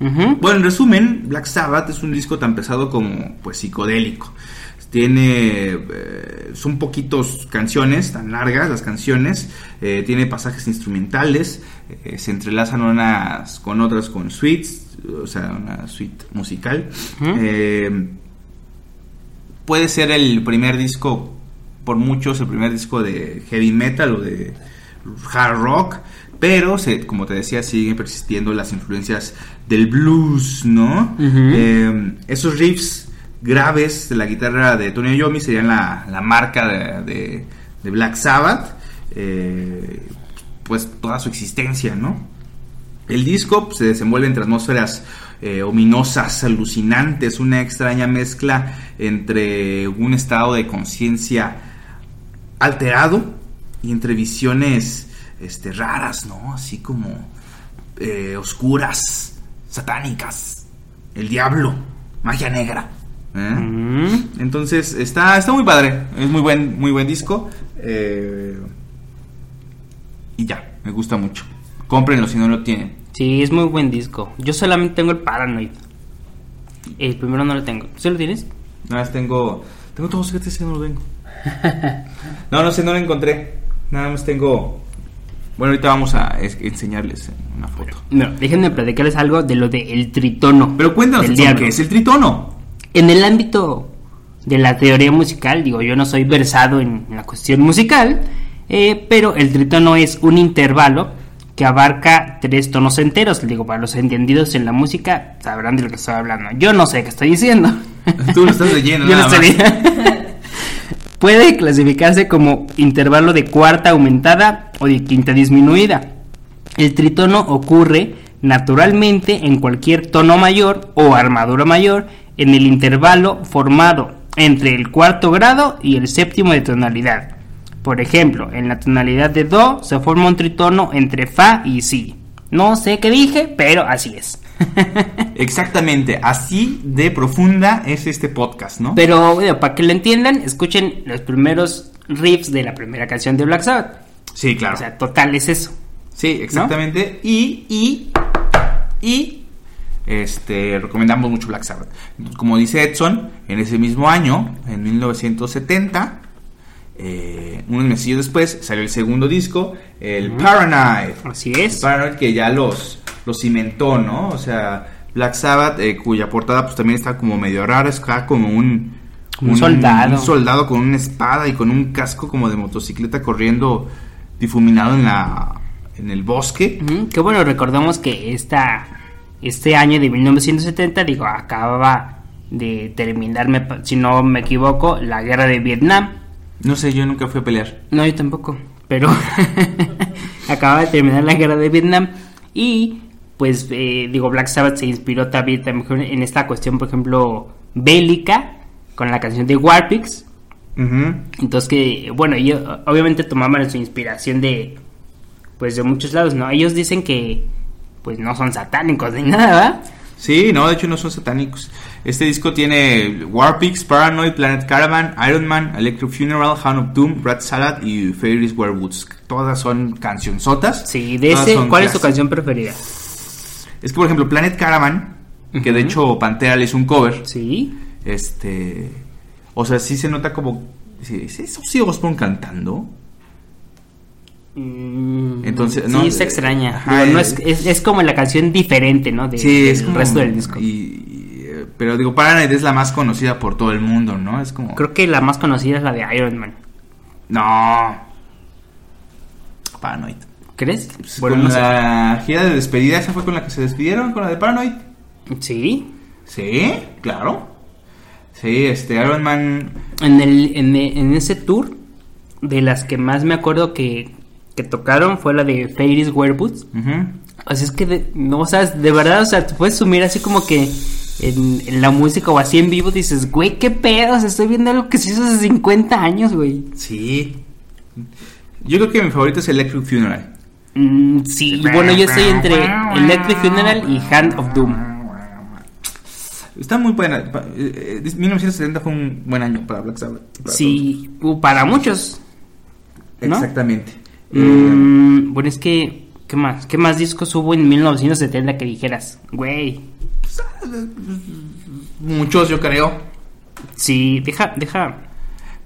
Ujú. Bueno, en resumen, Black Sabbath es un disco tan pesado como pues psicodélico. Tiene, eh, son poquitos canciones, tan largas las canciones, eh, tiene pasajes instrumentales, eh, se entrelazan unas con otras con suites, o sea, una suite musical. Puede ser el primer disco, por muchos, el primer disco de heavy metal o de hard rock, pero se, como te decía, siguen persistiendo las influencias del blues, ¿no? Eh, esos riffs graves de la guitarra de Tony Iommi serían la, la marca de, de- de Black Sabbath, eh, pues toda su existencia, ¿no? El disco pues, se desenvuelve entre atmósferas eh, ominosas, alucinantes, una extraña mezcla entre un estado de conciencia alterado y entre visiones este, raras, ¿no? Así como eh, oscuras, satánicas, el diablo, magia negra. ¿eh? Mm. Entonces está, está muy padre, es muy buen, muy buen disco. eh, y ya, me gusta mucho. Cómprenlo si no lo tienen. Sí, es muy buen disco. Yo solamente tengo el Paranoid. El primero no lo tengo. ¿Sí lo tienes? Nada más tengo. Tengo todos, fíjate si no lo tengo. No, no sé, no lo encontré. Nada más tengo. Bueno, ahorita vamos a es- enseñarles una foto. No, déjenme platicarles algo de lo del tritono. Pero cuéntanos. ¿qué es el tritono? En el ámbito de la teoría musical, digo, yo no soy versado en la cuestión musical, eh, pero el tritono es un intervalo que abarca tres tonos enteros. Digo, para los entendidos en la música sabrán de lo que estoy hablando. Yo no sé qué estoy diciendo. Tú lo estás leyendo, Yo nada estoy- Puede clasificarse como intervalo de cuarta aumentada o de quinta disminuida. El tritono ocurre naturalmente en cualquier tono mayor o armadura mayor en el intervalo formado entre el cuarto grado y el séptimo de tonalidad. Por ejemplo, en la tonalidad de Do se forma un tritono entre Fa y Si. No sé qué dije, pero así es. Exactamente, así de profunda es este podcast, ¿no? Pero bueno, para que lo entiendan, escuchen los primeros riffs de la primera canción de Black Sabbath. Sí, claro. O sea, total es eso. Sí, exactamente. Y, y, y, este, recomendamos mucho Black Sabbath. Como dice Edson, en ese mismo año, en 1970, eh, unos meses después, salió el segundo disco, el Paranoid. Así es. Paranoid que ya los, los cimentó, ¿no? O sea, Black Sabbath, eh, cuya portada pues también está como medio rara, es acá como un... Un soldado. Un soldado con una espada y con un casco como de motocicleta corriendo difuminado en la en el bosque. Ujú, Que bueno, recordemos que esta, este año de 1970, digo, acababa de terminar, si no me equivoco, la guerra de Vietnam. No sé, yo nunca fui a pelear. No, yo tampoco, pero acababa de terminar la guerra de Vietnam y pues eh, digo, Black Sabbath se inspiró también, también en esta cuestión, por ejemplo, bélica, con la canción de Warpix. Ujú. Entonces que, bueno, ellos obviamente tomaban su inspiración de, pues de muchos lados, ¿no? Ellos dicen que, pues no son satánicos ni nada, ¿verdad? Sí, no, de hecho no son satánicos. Este disco tiene Warpix, Paranoid, Planet Caravan, Iron Man, Electric Funeral, Hound of Doom, Rat Salad y Fairies Werewoods. Todas son cancionzotas. Sí, de ese, ¿cuál es tu canción preferida? Es que, por ejemplo, Planet Caravan, que de hecho Pantera le hizo un cover, Sí. este... O sea, sí se nota como... ¿es eso sí Osbourne cantando? Mm, Entonces, sí, no, eh, extraña. ajá, Digo, no es- es, es, es como la canción diferente, ¿no? De, Sí, del es como... resto del disco. y- eh, pero digo, Paranoid es la más conocida por todo el mundo, ¿no? Es como... Creo que la más conocida es la de Iron Man. No. Paranoid. ¿Crees? Pues Bueno, con no sé. la gira de despedida, ¿esa fue con la que se despidieron? ¿Con la de Paranoid? Sí. Sí, claro. Sí, este Iron Man. En, el, en, en ese tour, de las que más me acuerdo que, que tocaron fue la de Fairies ujú. O sea, es que, de- no, o sea, de verdad, o sea, te puedes sumir así como que en, en la música o así en vivo dices, güey, qué pedo, o sea, estoy viendo algo que se hizo hace 50 años, güey. Sí. Yo creo que mi favorito es Electric Funeral. Mm, sí, y bueno, yo estoy entre Electric Funeral y Hand of Doom. Está muy buena. Pa- eh, eh, 1970 fue un buen año para Black Sabbath. para Sí, uh, para muchos. todos. ¿no? Exactamente. Eh, Mm, bueno, es que, ¿qué más? ¿Qué más discos hubo en 1970 que dijeras? Güey, muchos, yo creo. sí, deja, deja.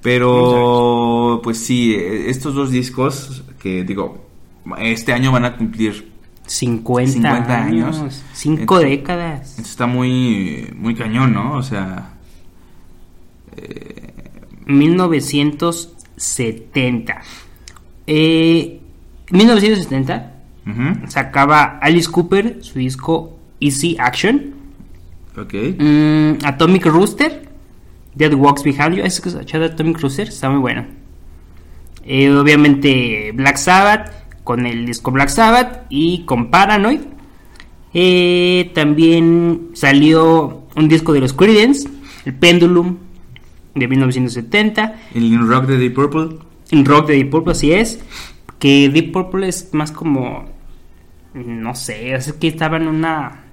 Pero, pues sí, eh, estos dos discos que digo, este año van a cumplir 50, 50 años, años. 5 Entonces- décadas. Está muy, muy cañón, ¿no? O sea, 1970. Eh, 1970 ujú, sacaba Alice Cooper su disco Easy Action. ok. Mm, Atomic Rooster, Dead Walks Behind You. ¿Has escuchado Atomic Rooster? Está muy bueno. Eh, obviamente Black Sabbath, con el disco Black Sabbath y con Paranoid. Eh, también salió un disco de los Creedence, el Pendulum, de 1970. El rock de Deep Purple. El rock de Deep Purple, así es. Que Deep Purple es más como. No sé, es que estaba en una.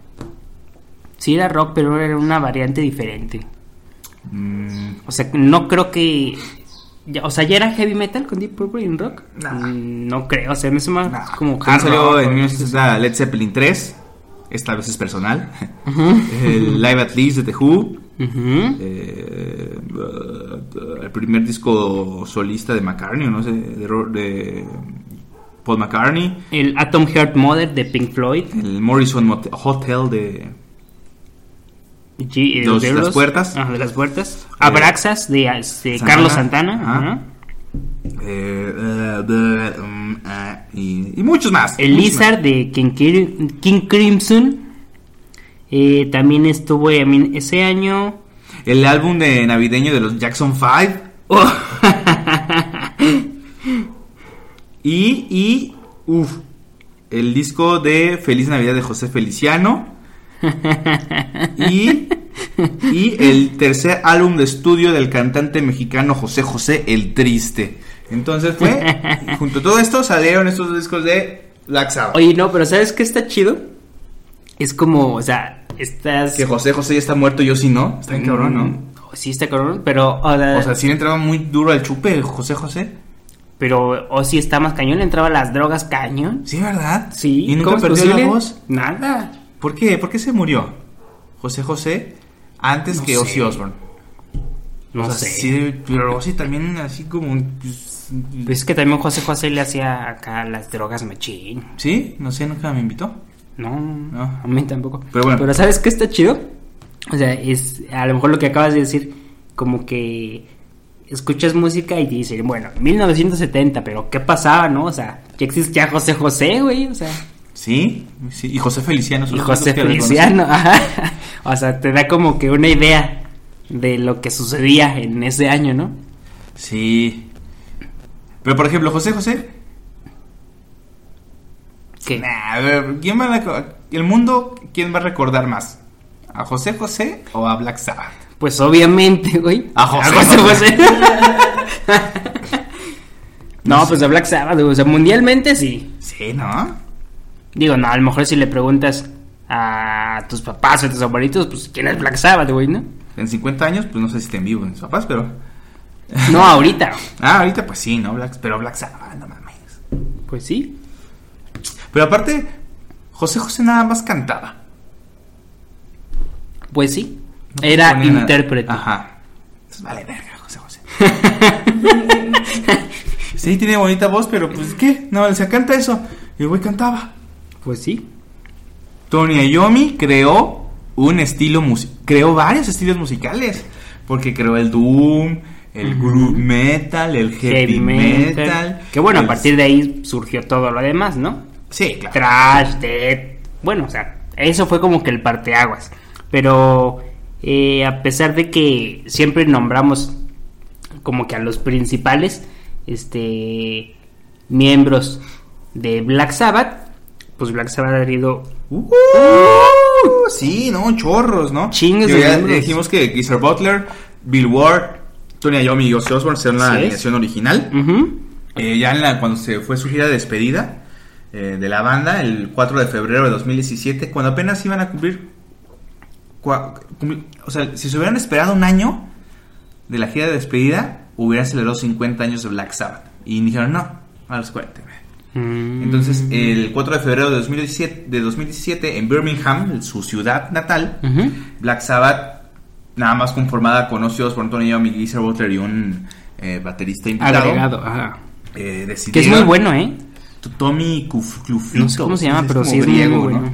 Sí, era rock, pero era una variante diferente. Mm, O sea, no creo que. ya- o sea, ¿ya era heavy metal con Deep Purple en rock? Nah. Mm, No creo, o sea, me suena nah. como hard salió en o- 1960 Led Zeppelin 3. Esta vez es personal. el Live at Least de The Who. Eh, el primer disco solista de McCartney, no sé, de, de Paul McCartney. El Atom Heart Mother de Pink Floyd. El Morrison Hotel de G- eh, Los- de las puertas. Ajá, de las puertas. Abraxas de, este, Santana. Carlos Santana. Ajá. eh, uh, um, uh, y, y muchos más. El muchos Lizard de King, King Crimson. Eh, también estuvo ese año. El álbum de navideño de los Jackson 5. Oh, Y, y, uff, el disco de Feliz Navidad de José Feliciano. Y, y el tercer álbum de estudio del cantante mexicano José José el Triste. Entonces fue, junto a todo esto salieron estos discos de Black Sabbath. Oye, no, pero ¿sabes qué está chido? Es como, o sea, estás. Que José José ya está muerto, yo sí no. Está bien cabrón, ¿no? Mm, Sí, está cabrón, pero. O sea, O sea, sí le entraba muy duro al chupe José José. pero o sí está más cañón, le entraba las drogas cañón. Sí, ¿verdad? Sí, ¿Y nunca ¿cómo es perdió la voz? Nada. ¿Por qué? ¿Por qué se murió José José antes No que. Ozzy Osbourne? No O sea, sé. Sí, pero Ozzy también así como... pues, Pues es que también José José le hacía acá las drogas machín. Sí, no sé, nunca me invitó. No, No. a mí tampoco. Pero bueno. ¿sabes qué está chido? O sea, es a lo mejor lo que acabas de decir, como que escuchas música y dicen, bueno, 1970, pero ¿qué pasaba, no? O sea, ya existía José José, güey, o sea, Sí, sí. Y José Feliciano. y José Feliciano, ajá. O sea, te da como que una idea de lo que sucedía en ese año, ¿no? Sí. Pero por ejemplo, José José... Nah, a ver, ¿quién va a... El mundo, ¿quién va a recordar más? ¿A José José o a Black Sabbath? pues obviamente, güey. A José José. José. no, pues a Black Sabbath, o sea, mundialmente sí. Sí, ¿no? Digo, no, a lo mejor si le preguntas a tus papás o a tus abuelitos, pues quién es Black Sabbath, güey, ¿no? En 50 años, pues no sé si estén vivos mis papás, pero... No, ahorita. Ah, ahorita pues sí, ¿no? Black, pero Black Sabbath, no mames. Pues sí. Pero aparte, José José nada más cantaba. Pues sí. No Era intérprete. Ajá. Entonces, vale, verga, José José. sí, tiene bonita voz, pero pues, ¿qué? No, se canta eso. Y el güey cantaba. Pues sí. Tony Iommi creó un estilo. Creó varios estilos musicales. Porque creó el Doom, el Groove Metal, el Heavy, metal. Que bueno, a partir de ahí surgió todo lo demás, ¿no? Sí, claro. Trash, death. Bueno, o sea, eso fue como que el parteaguas. Pero eh, a pesar de que siempre nombramos como que a los principales este miembros de Black Sabbath, pues Black Sabbath ha tenido Uh, sí, no, chorros, ¿no? Chingues de ya dijimos que Geezer Butler, Bill Ward, Tony Iommi y Ozzy Osbourne son la alineación original. Eh, ya en la, cuando se fue su gira de despedida eh, de la banda, el 4 de febrero de 2017, cuando apenas iban a cumplir... cua- o sea, si se hubieran esperado un año de la gira de despedida, hubieran celebrado 50 años de Black Sabbath. Y dijeron, no, a los 40. Güey". Mm. Entonces, el 4 de febrero de 2017, de 2017 en Birmingham, su ciudad natal. Black Sabbath, nada más conformada con Ozzy Osbourne, Tony Iommi, Geezer Butler y un eh, baterista invitado, agregado, ajá. eh, Que es muy bueno, ¿eh? Tommy Cuf- Clufito. No sé cómo se llama, pero sí es muy griego, bueno. ¿no?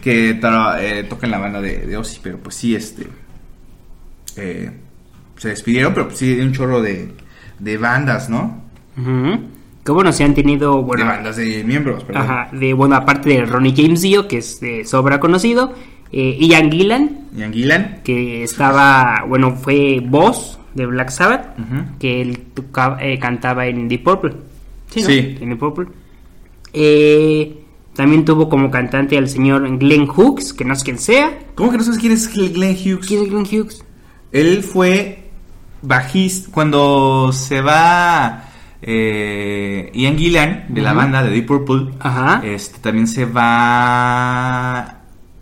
Que eh, toca en la banda de, de Ozzy, pero pues sí, este... eh, se despidieron, pero pues sí, de un chorro de, de bandas, ¿no? Ujú. Que bueno, se han tenido, bueno, de bandas de miembros, perdón. Ajá, de bueno, aparte de Ronnie James Dio, que es de sobra conocido, eh, Ian Gillan, Ian Gillan. que estaba, bueno, fue voz de Black Sabbath, que él toca- eh, cantaba en Deep Purple. Sí. ¿no? En Deep Purple. Eh, También tuvo como cantante al señor Glenn Hughes, que no es quien sea. ¿Cómo que no sabes quién es Glenn Hughes? ¿Quién es Glenn Hughes? Él fue bajista cuando se va eh, Ian Gillan de la banda de Deep Purple. Ajá. Este también se va.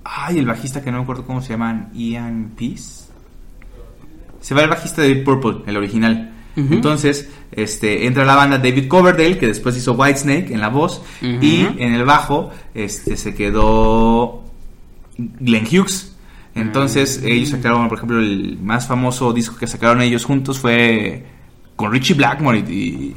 Ay, el bajista que no me acuerdo cómo se llaman. Ian Peace. Se va el bajista de Deep Purple, el original. Entonces, este, entra la banda David Coverdale, que después hizo Whitesnake en la voz. Y en el bajo, este, se quedó Glenn Hughes. Entonces, Mm. ellos sacaron, por ejemplo, el más famoso disco que sacaron ellos juntos fue con Richie Blackmore y, y-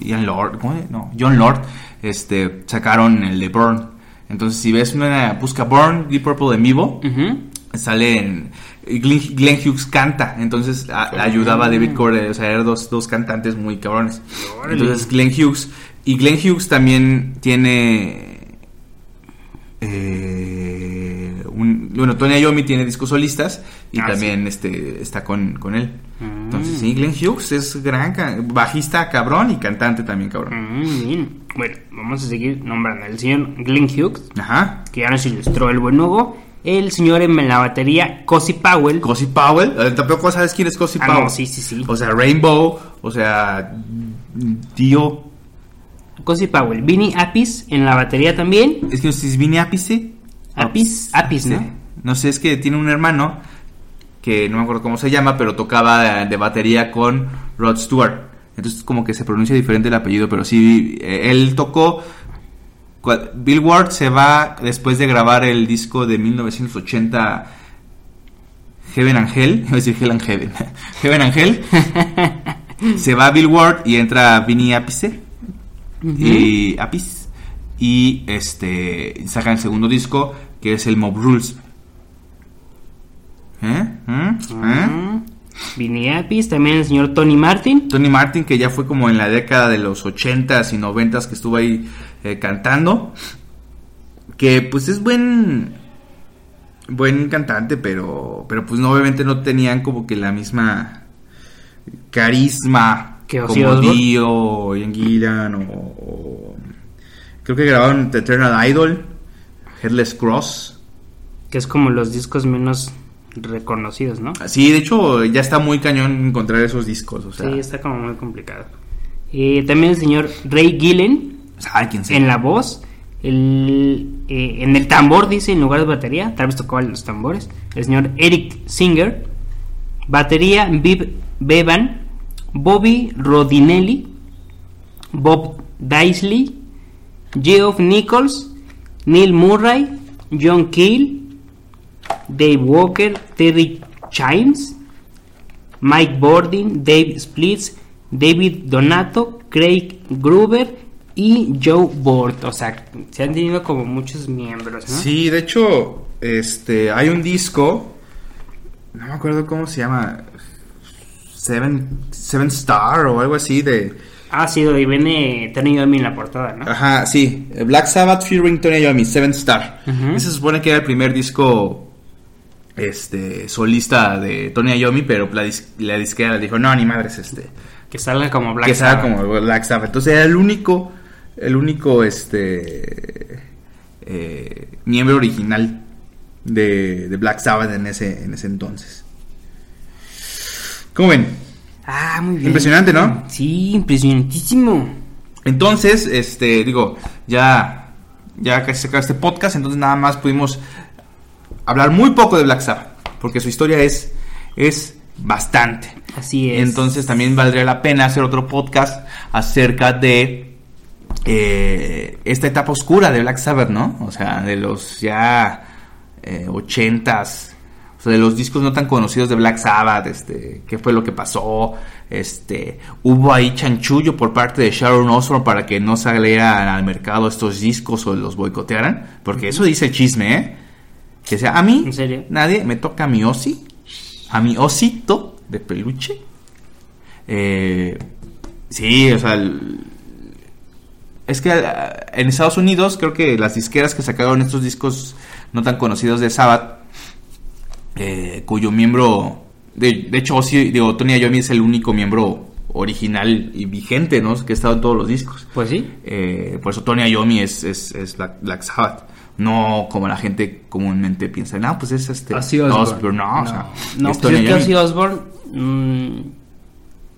y Ian Lord, ¿cómo es? No, John Lord, este, sacaron el de Burn. Entonces, si ves una busca Burn, Deep Purple en vivo, Ujú. sale en Glenn, Glenn Hughes canta, entonces a- ayudaba a David Coverdale, o sea, eran dos, dos cantantes muy cabrones. Entonces Glenn Hughes y Glenn Hughes también tiene eh, bueno, Tony Iommi tiene discos solistas y Ah, también este está con, con él. Mm. Entonces sí, Glenn Hughes es gran ca- bajista cabrón y cantante también cabrón. Mm, bien. Bueno, vamos a seguir nombrando al señor Glenn Hughes, Ajá. que ya nos ilustró el buen Hugo. El señor en la batería, Cosi Powell. Cosi Powell, eh, tampoco sabes quién es Cosi Ah, Powell. no, sí, sí, sí. O sea, Rainbow, o sea, tío. Cosi Powell. Vinny Apis en la batería también. Es que no sé si es Apice. Apis, Apis, ¿no? Sí. No sé, es que tiene un hermano que no me acuerdo cómo se llama, pero tocaba de, de batería con Rod Stewart. Entonces como que se pronuncia diferente el apellido, pero sí, eh, él tocó... Bill Ward se va después de grabar el disco de 1980 Heaven and Hell, iba a decir Hell and Heaven, Heaven and Hell. se va Bill Ward y entra Vinny Apice y Apis y este sacan el segundo disco que es el Mob Rules. ¿Eh? ¿Mm? ¿Eh? Mm. Vinny Apis. También el señor Tony Martin. Tony Martin que ya fue como en la década de los 80s y 90s que estuvo ahí eh, cantando que pues es buen buen cantante pero pero pues no, obviamente no tenían como que la misma carisma Que como. Dio o Ian Gillan o, o- creo que grabaron The Eternal Idol Headless Cross Que es como los discos menos reconocidos, ¿no? sí de hecho ya está muy cañón encontrar esos discos o sea, Sí, está como muy complicado. Eh, también el señor Ray Gillen ay, quién en la voz. El, eh, en el tambor, dice, en lugar de batería. Tal vez tocaba los tambores. El señor Eric Singer. Batería, Viv Bevan. Bobby Rodinelli. Bob Daisley. Geoff Nichols. Neil Murray. John Keel. Dave Walker. Terry Chimes. Mike Bordin, Dave Splits, David Donato, Craig Gruber y Joe Bort. O sea, se han tenido como muchos miembros, ¿no? Sí, de hecho, este, hay un disco, no me acuerdo cómo se llama, Seven, Seven Star o algo así de, Ah, sí, y viene Tony Iommi en la portada, ¿no? ajá, sí, Black Sabbath featuring Tony Iommi, Seven Star. Ese se supone que era el primer disco, este, solista de Tony Iommi, pero la, dis- la disquera le dijo, no, ni madres, este, Que salga como Black que Sabbath. como Black Sabbath. Entonces era el único, el único, este, eh, miembro original de, de Black Sabbath en ese, en ese entonces. ¿Cómo ven? Ah, muy bien. Impresionante, ¿no? Sí, impresionantísimo. Entonces, este, digo, ya, ya casi se acaba este podcast, entonces nada más pudimos hablar muy poco de Black Sabbath, porque su historia es, es bastante. Así es. Entonces también valdría la pena hacer otro podcast acerca de eh, esta etapa oscura de Black Sabbath, ¿no? O sea, de los ya eh, ochentas, o sea, de los discos no tan conocidos de Black Sabbath, este, qué fue lo que pasó, este, hubo ahí chanchullo por parte de Sharon Osbourne para que no salieran al mercado estos discos o los boicotearan, porque eso dice el chisme, ¿eh? Que sea, a mí, ¿En serio? nadie me toca a mi Ossi, a mi osito de peluche. Eh, sí, o sea, el- es que ah, en Estados Unidos creo que las disqueras que sacaron estos discos no tan conocidos de Sabbath, eh, cuyo miembro, de, de hecho, Ozzy, digo, Tony Iommi es el único miembro original y vigente, ¿no? Que ha estado en todos los discos. Pues sí. Eh, por eso Tony Iommi es, es, es Black Sabbath. No como la gente comúnmente piensa, no, pues es este. Ozzy Osbourne. No, o sea, No, es pues es que. Ozzy Osbourne. mm,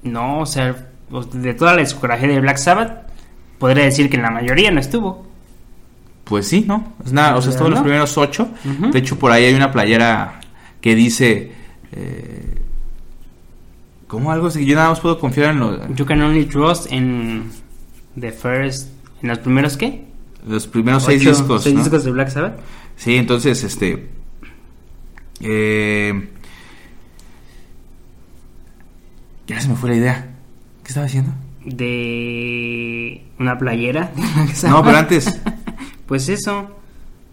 no, o sea, pues, de toda la discografía de Black Sabbath, podría decir que en la mayoría no estuvo. Pues sí, ¿no? Es nada, o sea, estuvo en los ¿No? primeros ocho. De hecho, por ahí hay una playera que dice. Eh, ¿Cómo algo así? Yo nada más puedo confiar en los, You can only trust en the first. ¿En los primeros qué? Los primeros seis discos. seis ¿no? discos de Black Sabbath. Sí, entonces, este. Eh, ya se me fue la idea. ¿Qué estaba diciendo? De una playera. No, pero antes. Pues eso.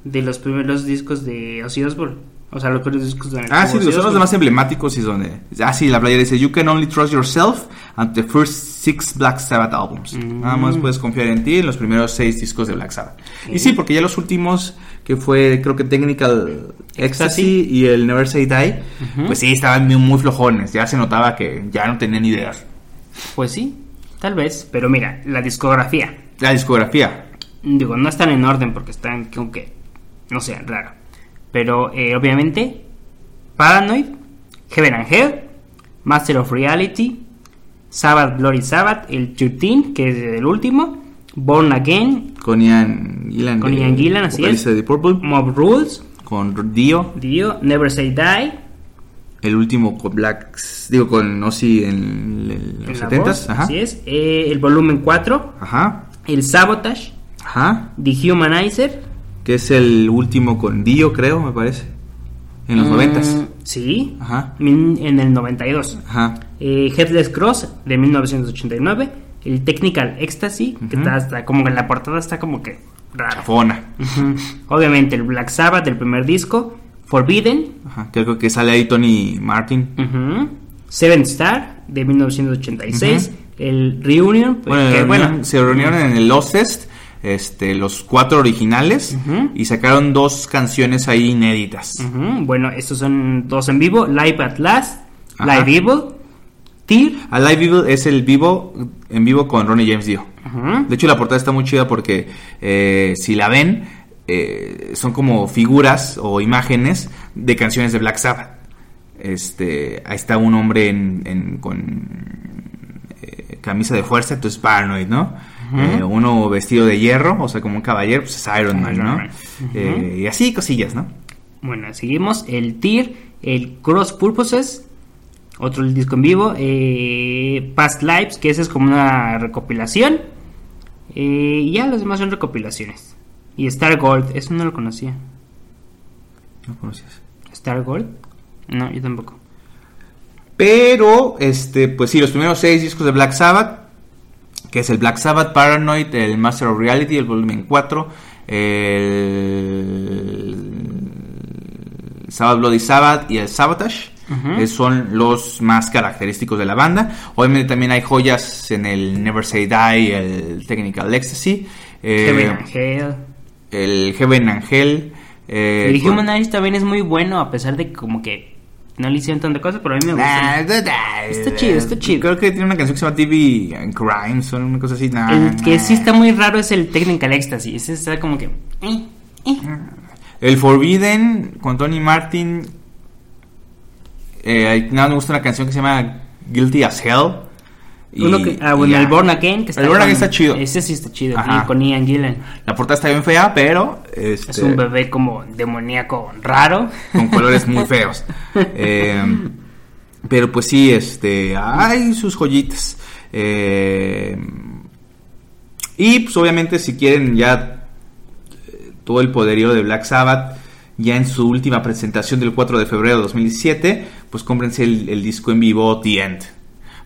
De los primeros discos de Ozzy Osbourne. O sea, los primeros discos de Ah, sí, Ozzy son los más emblemáticos y donde. Ah, sí, la playera dice: You can only trust yourself and the first six Black Sabbath albums. Mm. Nada más puedes confiar en ti en los primeros seis discos de Black Sabbath. Y sí, porque ya los últimos, que fue, creo que Technical Ecstasy y el Never Say Die, pues sí, estaban muy, muy flojones. Ya se notaba que ya no tenían ideas. Pues sí, tal vez. Pero mira, la discografía. La discografía. Digo, no están en orden porque están como que, no sé, raro. Pero eh, obviamente, Paranoid, Heaven and Hell, Master of Reality, Sabbath Glory Sabbath, el 13, que es el último, Born Again, Con Ian Gillan. Con Ian Gillan, así es. de Purple. Mob Rules, Con Dio. Dio, Never Say Die, El último con Black. Digo, con Ozzy en, en los la 70 voz, Ajá. así es, eh, el volumen 4, Ajá. el Sabotage, Ajá. The Humanizer, Que es el último con Dio, creo, me parece. En los mm, noventas. Sí, Ajá. min- en el 92. Ajá. eh, Headless Cross de 1989, el Technical Ecstasy, que está, está como que en la portada está como que. Chafona. Ujú. Obviamente el Black Sabbath del primer disco, Forbidden, Ajá. Creo que sale ahí Tony Martin. Seven Star de 1986, el Reunion, pues, Bueno, que, bueno, bueno, se reunieron en el Lost Fest. Este, los cuatro originales y sacaron dos canciones ahí inéditas. bueno, estos son dos en vivo, Live at Last, Ajá. Live Evil, Tear, A Live Evil es el vivo en vivo con Ronnie James Dio. De hecho, la portada está muy chida porque eh, si la ven, eh, son como figuras o imágenes de canciones de Black Sabbath. Este, ahí está un hombre en, en- con eh, camisa de fuerza, entonces Paranoid, ¿no? Eh, uno vestido de hierro, o sea, como un caballero, pues es Iron Man, Iron ¿no? Man. Eh, y así cosillas, ¿no? Bueno, seguimos. El Tear, el Cross Purposes, otro disco en vivo. eh, Past Lives, que ese es como una recopilación. y ya los demás son recopilaciones. Y Star Gold, eso no lo conocía. No conocías. ¿Star Gold? No, yo tampoco. Pero, este, pues sí, los primeros seis discos de Black Sabbath, que es el Black Sabbath, Paranoid, el Master of Reality, el volumen 4, el Sabbath Bloody Sabbath y el Sabotage, eh, son los más característicos de la banda. Obviamente también hay joyas en el Never Say Die, el Technical Ecstasy, eh, Heaven and Hell. el Heaven Angel. eh, el también es muy bueno, a pesar de que como que no le hicieron tanta cosa, pero a mí me Nah, gusta. da, da, Está chido, está chido. Creo que tiene una canción que se llama TV and Crimes o una cosa así. Nah, El que nah. sí está muy raro es el Technical Ecstasy. Ese está como que... eh, eh. El Forbidden con Tony Martin. Eh, nada, me gusta una canción que se llama Guilty as Hell. Uno que, ah, bueno, el Born Again. Que está El Born Again está chido. Ese sí está chido. Ajá. Con Ian Gillan. La portada está bien fea, pero. Este, Es un bebé como demoníaco raro. con colores muy feos. Eh, pero pues sí, este, hay sus joyitas. Eh, y pues obviamente si quieren ya eh, todo el poderío de Black Sabbath, ya en su última presentación del 4 de febrero de 2017, pues cómprense el, el disco en vivo The End.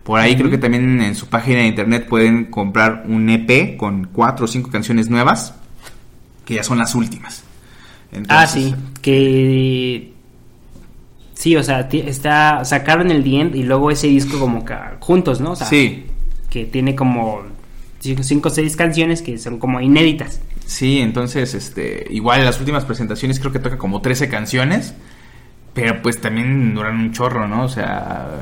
Por ahí creo que también en su página de internet pueden comprar un EP con cuatro o cinco canciones nuevas, que ya son las últimas. ah, sí. Que... Sí, o sea, está sacaron el End y luego ese disco como que juntos, ¿no? O sea, Sí, Que tiene como cinco o seis canciones que son como inéditas. Sí, entonces, este, igual en las últimas presentaciones creo que toca como 13 canciones, pero pues también duran un chorro, ¿no? O sea,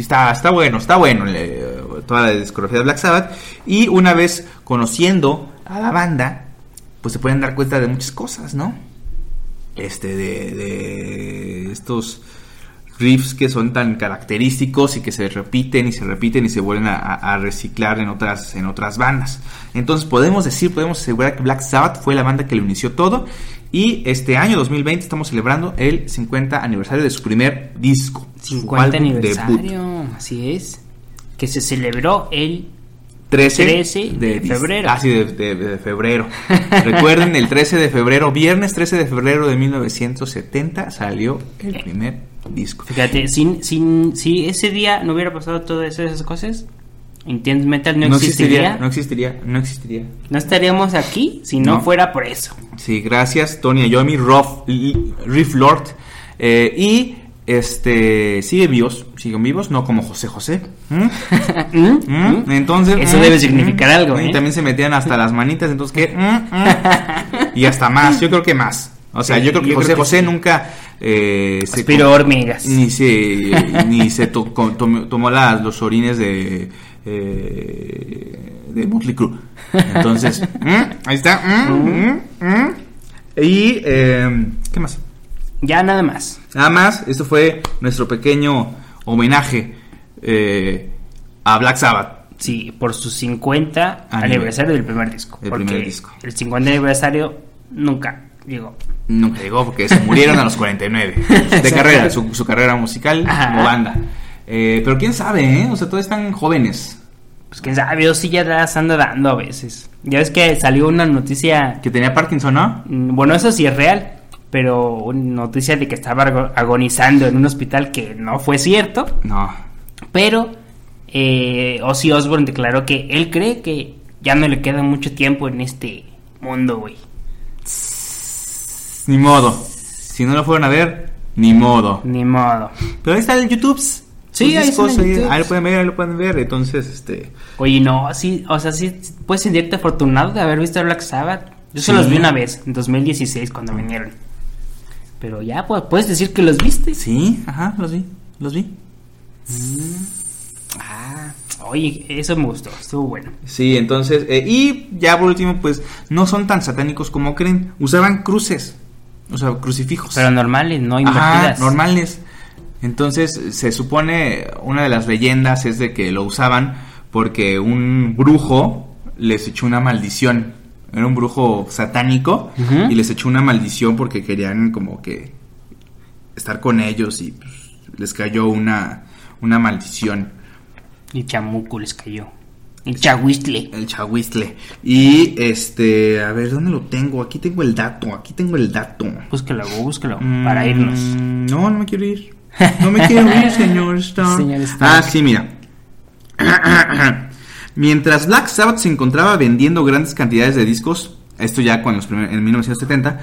está, está bueno, está bueno le- toda la discografía de Black Sabbath. Y una vez conociendo a la banda, pues se pueden dar cuenta de muchas cosas, ¿no? Este, de, estos riffs que son tan característicos y que se repiten y se repiten y se vuelven a reciclar en otras, en otras bandas. Entonces podemos decir, podemos asegurar que Black Sabbath fue la banda que lo inició todo y este año 2020 estamos celebrando el 50 aniversario de su primer disco. Su 50 álbum debut. aniversario, así es. Que se celebró el 13, 13 de febrero. Ah, sí, de, de- de febrero. Recuerden, el 13 de febrero, viernes 13 de febrero de 1970 salió el primer disco. Fíjate, sin, sin, si ese día no hubiera pasado todas esas cosas, Intense Metal no, No existiría. existiría, no existiría, no existiría. No estaríamos aquí si no, No. fuera por eso. Sí, gracias Tony Ayomi, Riff Lord. eh, y este siguen vivos, siguen vivos, no como José José. ¿Mm? ¿Mm? ¿Mm? Entonces. Eso ¿mm? debe significar algo, Y ¿eh? también se metían hasta las manitas, entonces ¿qué? ¿Mm? Y hasta más, yo creo que más. O sea, Sí, yo creo que yo José creo que José sí. nunca eh, se hormigas. ni se ni se to- tomó, las- los orines de eh, de Motley Crue. Entonces, ahí está. Y eh, ¿qué más? Ya nada más. Nada más, esto fue nuestro pequeño homenaje eh, a Black Sabbath. Sí, por su 50 Aniversario. aniversario del primer disco. Del porque primer disco. El 50 aniversario nunca llegó. Nunca llegó porque se murieron a los 49 de carrera, su, su carrera musical Ajá. como banda. Eh, pero quién sabe, ¿eh? O sea, todos están jóvenes. Pues quién sabe, yo sí ya las ando dando a veces. Ya ves que salió una noticia, Que tenía Parkinson, ¿no? mm, bueno, eso sí es real, pero una noticia de que estaba ago- agonizando en un hospital que no fue cierto, No. pero eh, Ozzy Osbourne declaró que él cree que ya no le queda mucho tiempo en este mundo, güey. Ni modo. Si no lo fueron a ver, ni modo. Ni modo. Pero ahí está el YouTube. Sí, ahí lo pueden ver, ahí lo pueden ver. Entonces, este. Oye, no, sí, o sea, sí, puedes sentirte afortunado de haber visto a Black Sabbath. Yo Sí. se los vi una vez, en 2016, cuando vinieron. Pero ya, pues, puedes decir que los viste. Sí, ajá, los vi. Los vi. Ah, oye, eso me gustó, estuvo bueno. Sí, entonces, eh, y ya por último, pues no son tan satánicos como creen. Usaban cruces, o sea, crucifijos. Pero normales, no Ajá, invertidas. normales. Entonces, se supone, una de las leyendas es de que lo usaban porque un brujo les echó una maldición. Era un brujo satánico y les echó una maldición porque querían como que estar con ellos y pues, les cayó una, una maldición. Y chamuco les cayó. El chahuistle. El chahuistle. Y este, a ver, ¿dónde lo tengo? Aquí tengo el dato, aquí tengo el dato. Búscalo, búscalo, para irnos. Mm, No, no me quiero ir. No me quiero ir, señor Stark. Señor Stark. Ah, sí, mira. Mientras Black Sabbath se encontraba vendiendo grandes cantidades de discos, esto ya los en 1970,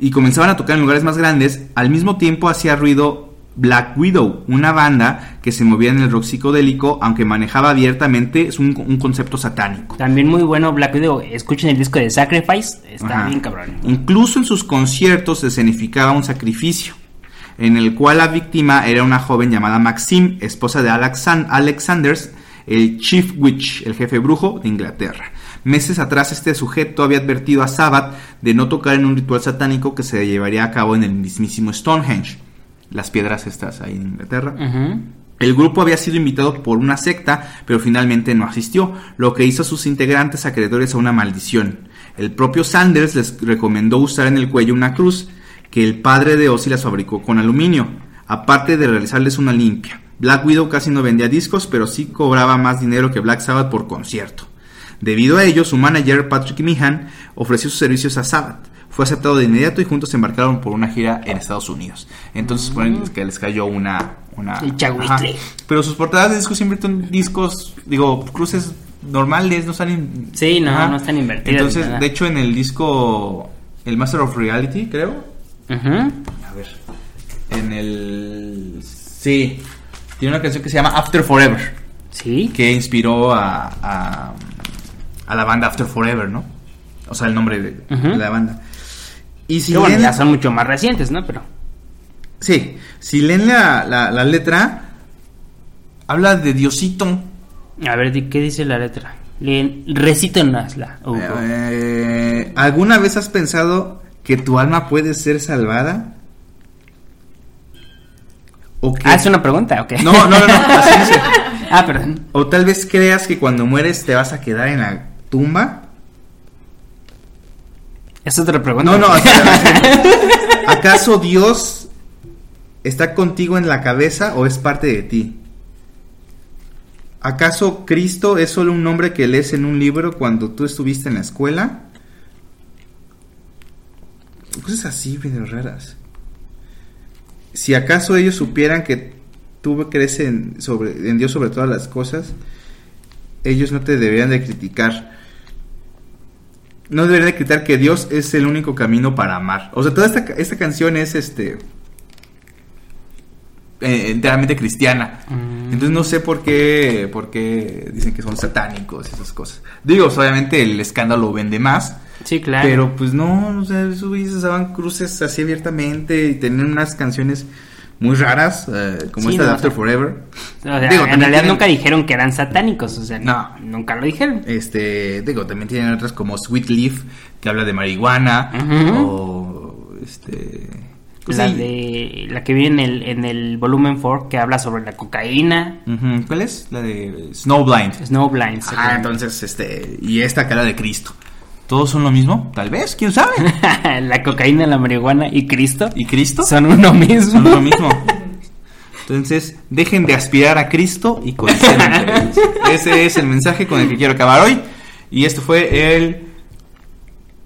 y comenzaban a tocar en lugares más grandes, al mismo tiempo hacía ruido Black Widow, una banda que se movía en el rock psicodélico, aunque manejaba abiertamente es un, un concepto satánico. También muy bueno Black Widow. Escuchen el disco de Sacrifice, está Ajá. bien cabrón. Incluso en sus conciertos se escenificaba un sacrificio, en el cual la víctima era una joven llamada Maxim, esposa de Alexan- Alexanders, el Chief Witch, el jefe brujo de Inglaterra. Meses atrás este sujeto había advertido a Sabbath de no tocar en un ritual satánico que se llevaría a cabo en el mismísimo Stonehenge, las piedras estas ahí en Inglaterra. El grupo había sido invitado por una secta, pero finalmente no asistió, lo que hizo a sus integrantes acreedores a una maldición. El propio Sanders les recomendó usar en el cuello una cruz que el padre de Ozzy las fabricó con aluminio, aparte de realizarles una limpia. Black Widow casi no vendía discos, pero sí cobraba más dinero que Black Sabbath por concierto. Debido a ello, su manager Patrick Meehan ofreció sus servicios a Sabbath. Fue aceptado de inmediato y juntos se embarcaron por una gira en Estados Unidos. Entonces, suponen que les cayó una... una. Pero sus portadas de discos siempre son discos, digo, cruces normales, no están... Sí, no, Ajá. no están invertidas. Entonces, de hecho, en el disco, el Master of Reality, creo. Ujú. A ver. En el... Sí. Tiene una canción que se llama After Forever Sí. que inspiró a, a, a la banda After Forever, ¿no? O sea, el nombre de, la banda. Y si bueno, leen, ya son mucho más recientes, ¿no? Pero. sí, si leen la, la, la letra, Habla de Diosito. A ver, ¿qué dice la letra? Le, recítanosla, Hugo. Eh, ¿Alguna vez has pensado que tu alma puede ser salvada? ¿O que- Ah, es una pregunta, ok. No, no, no, no, así dice. ah, perdón. O tal vez creas que cuando mueres te vas a quedar en la tumba. Es otra pregunta. No, no, o sea, ¿acaso Dios está contigo en la cabeza o es parte de ti? ¿Acaso Cristo es solo un nombre que lees en un libro cuando tú estuviste en la escuela? Cosas así, medio raras. Si acaso ellos supieran que tú crees en, sobre, en Dios sobre todas las cosas, ellos no te deberían de criticar. No deberían de criticar que Dios es el único camino para amar. O sea, toda esta, esta canción es este eh, enteramente cristiana. Mm. Entonces no sé por qué, por qué dicen que son satánicos y esas cosas. Digo, obviamente el escándalo vende más. Sí, claro. Pero pues no, o sea, esos güeyes usaban cruces así abiertamente y tenían unas canciones muy raras, eh, como Sí, esta de no, After o sea, Forever. O sea, Digo, en realidad tienen- nunca dijeron que eran satánicos, o sea, No. nunca lo dijeron. Este, digo, también tienen otras como Sweet Leaf, que habla de marihuana, Ujú. o este... pues la sí. de la que viene en el, en el volumen 4 que habla sobre la cocaína, Ujú, ¿Cuál es? La de Snowblind. Snowblind. Ah, entonces, este, y esta habla de Cristo. ¿Todos son lo mismo? Tal vez, quién sabe. la cocaína, la marihuana y Cristo ¿Y Cristo? son uno mismo. Son lo mismo. Entonces, dejen de aspirar a Cristo y ellos. Ese es el mensaje con el que quiero acabar hoy. Y esto fue el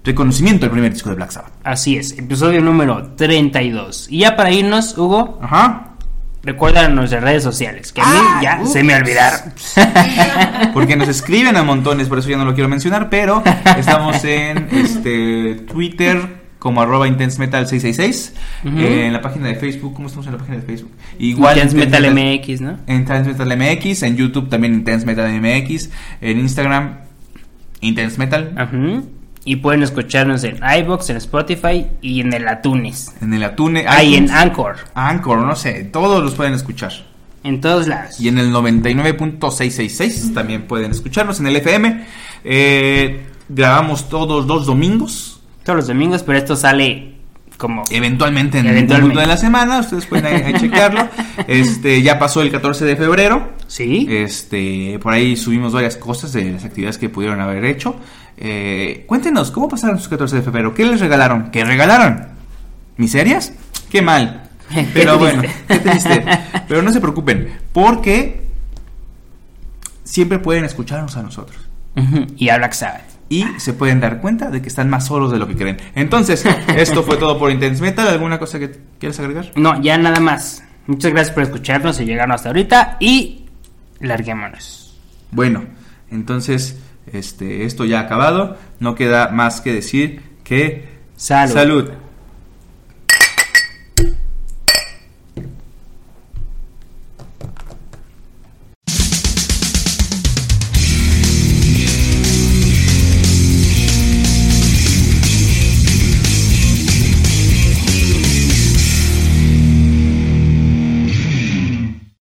reconocimiento del primer disco de Black Sabbath. Así es, episodio número 32. Y ya para irnos, Hugo, Ajá. Recuerda nuestras redes sociales, que a mí Ah, ya ups. se me olvidaron. Porque nos escriben a montones, por eso ya no lo quiero mencionar, pero estamos en este Twitter como arroba intensemetal666, Ujú. en la página de Facebook, ¿cómo estamos en la página de Facebook? Igual Intense Metal Intense MX, ¿no? En Intense Metal MX, en YouTube también Intense Metal MX, en Instagram Intense Metal, Ajá. Y pueden escucharnos en iBox, en Spotify y en el Atunes. en el Atune, Ah, y en Anchor. Anchor, no sé, todos los pueden escuchar. En todos lados. Y en el 99.666 también pueden escucharnos en el FM. Eh, grabamos todos los domingos. Todos los domingos, pero esto sale como... Eventualmente en Eventualmente. algún punto de la semana, ustedes pueden ahí- ahí checarlo. Este, ya pasó el 14 de febrero. ¿Sí? Este, por ahí subimos varias cosas de las actividades que pudieron haber hecho. Eh, cuéntenos, ¿cómo pasaron sus 14 de febrero? ¿Qué les regalaron? ¿Qué regalaron? ¿Miserias? Qué mal. Pero bueno, qué triste. Pero no se preocupen, porque siempre pueden escucharnos a nosotros. Y a Black Sabbath. Y se pueden dar cuenta de que están más solos de lo que creen. Entonces, esto fue todo por Intense Metal. ¿Alguna cosa que quieras agregar? No, ya nada más. Muchas gracias por escucharnos y llegarnos hasta ahorita. Y larguémonos. Bueno, entonces este, esto ya ha acabado. No queda más que decir que Salud. salud.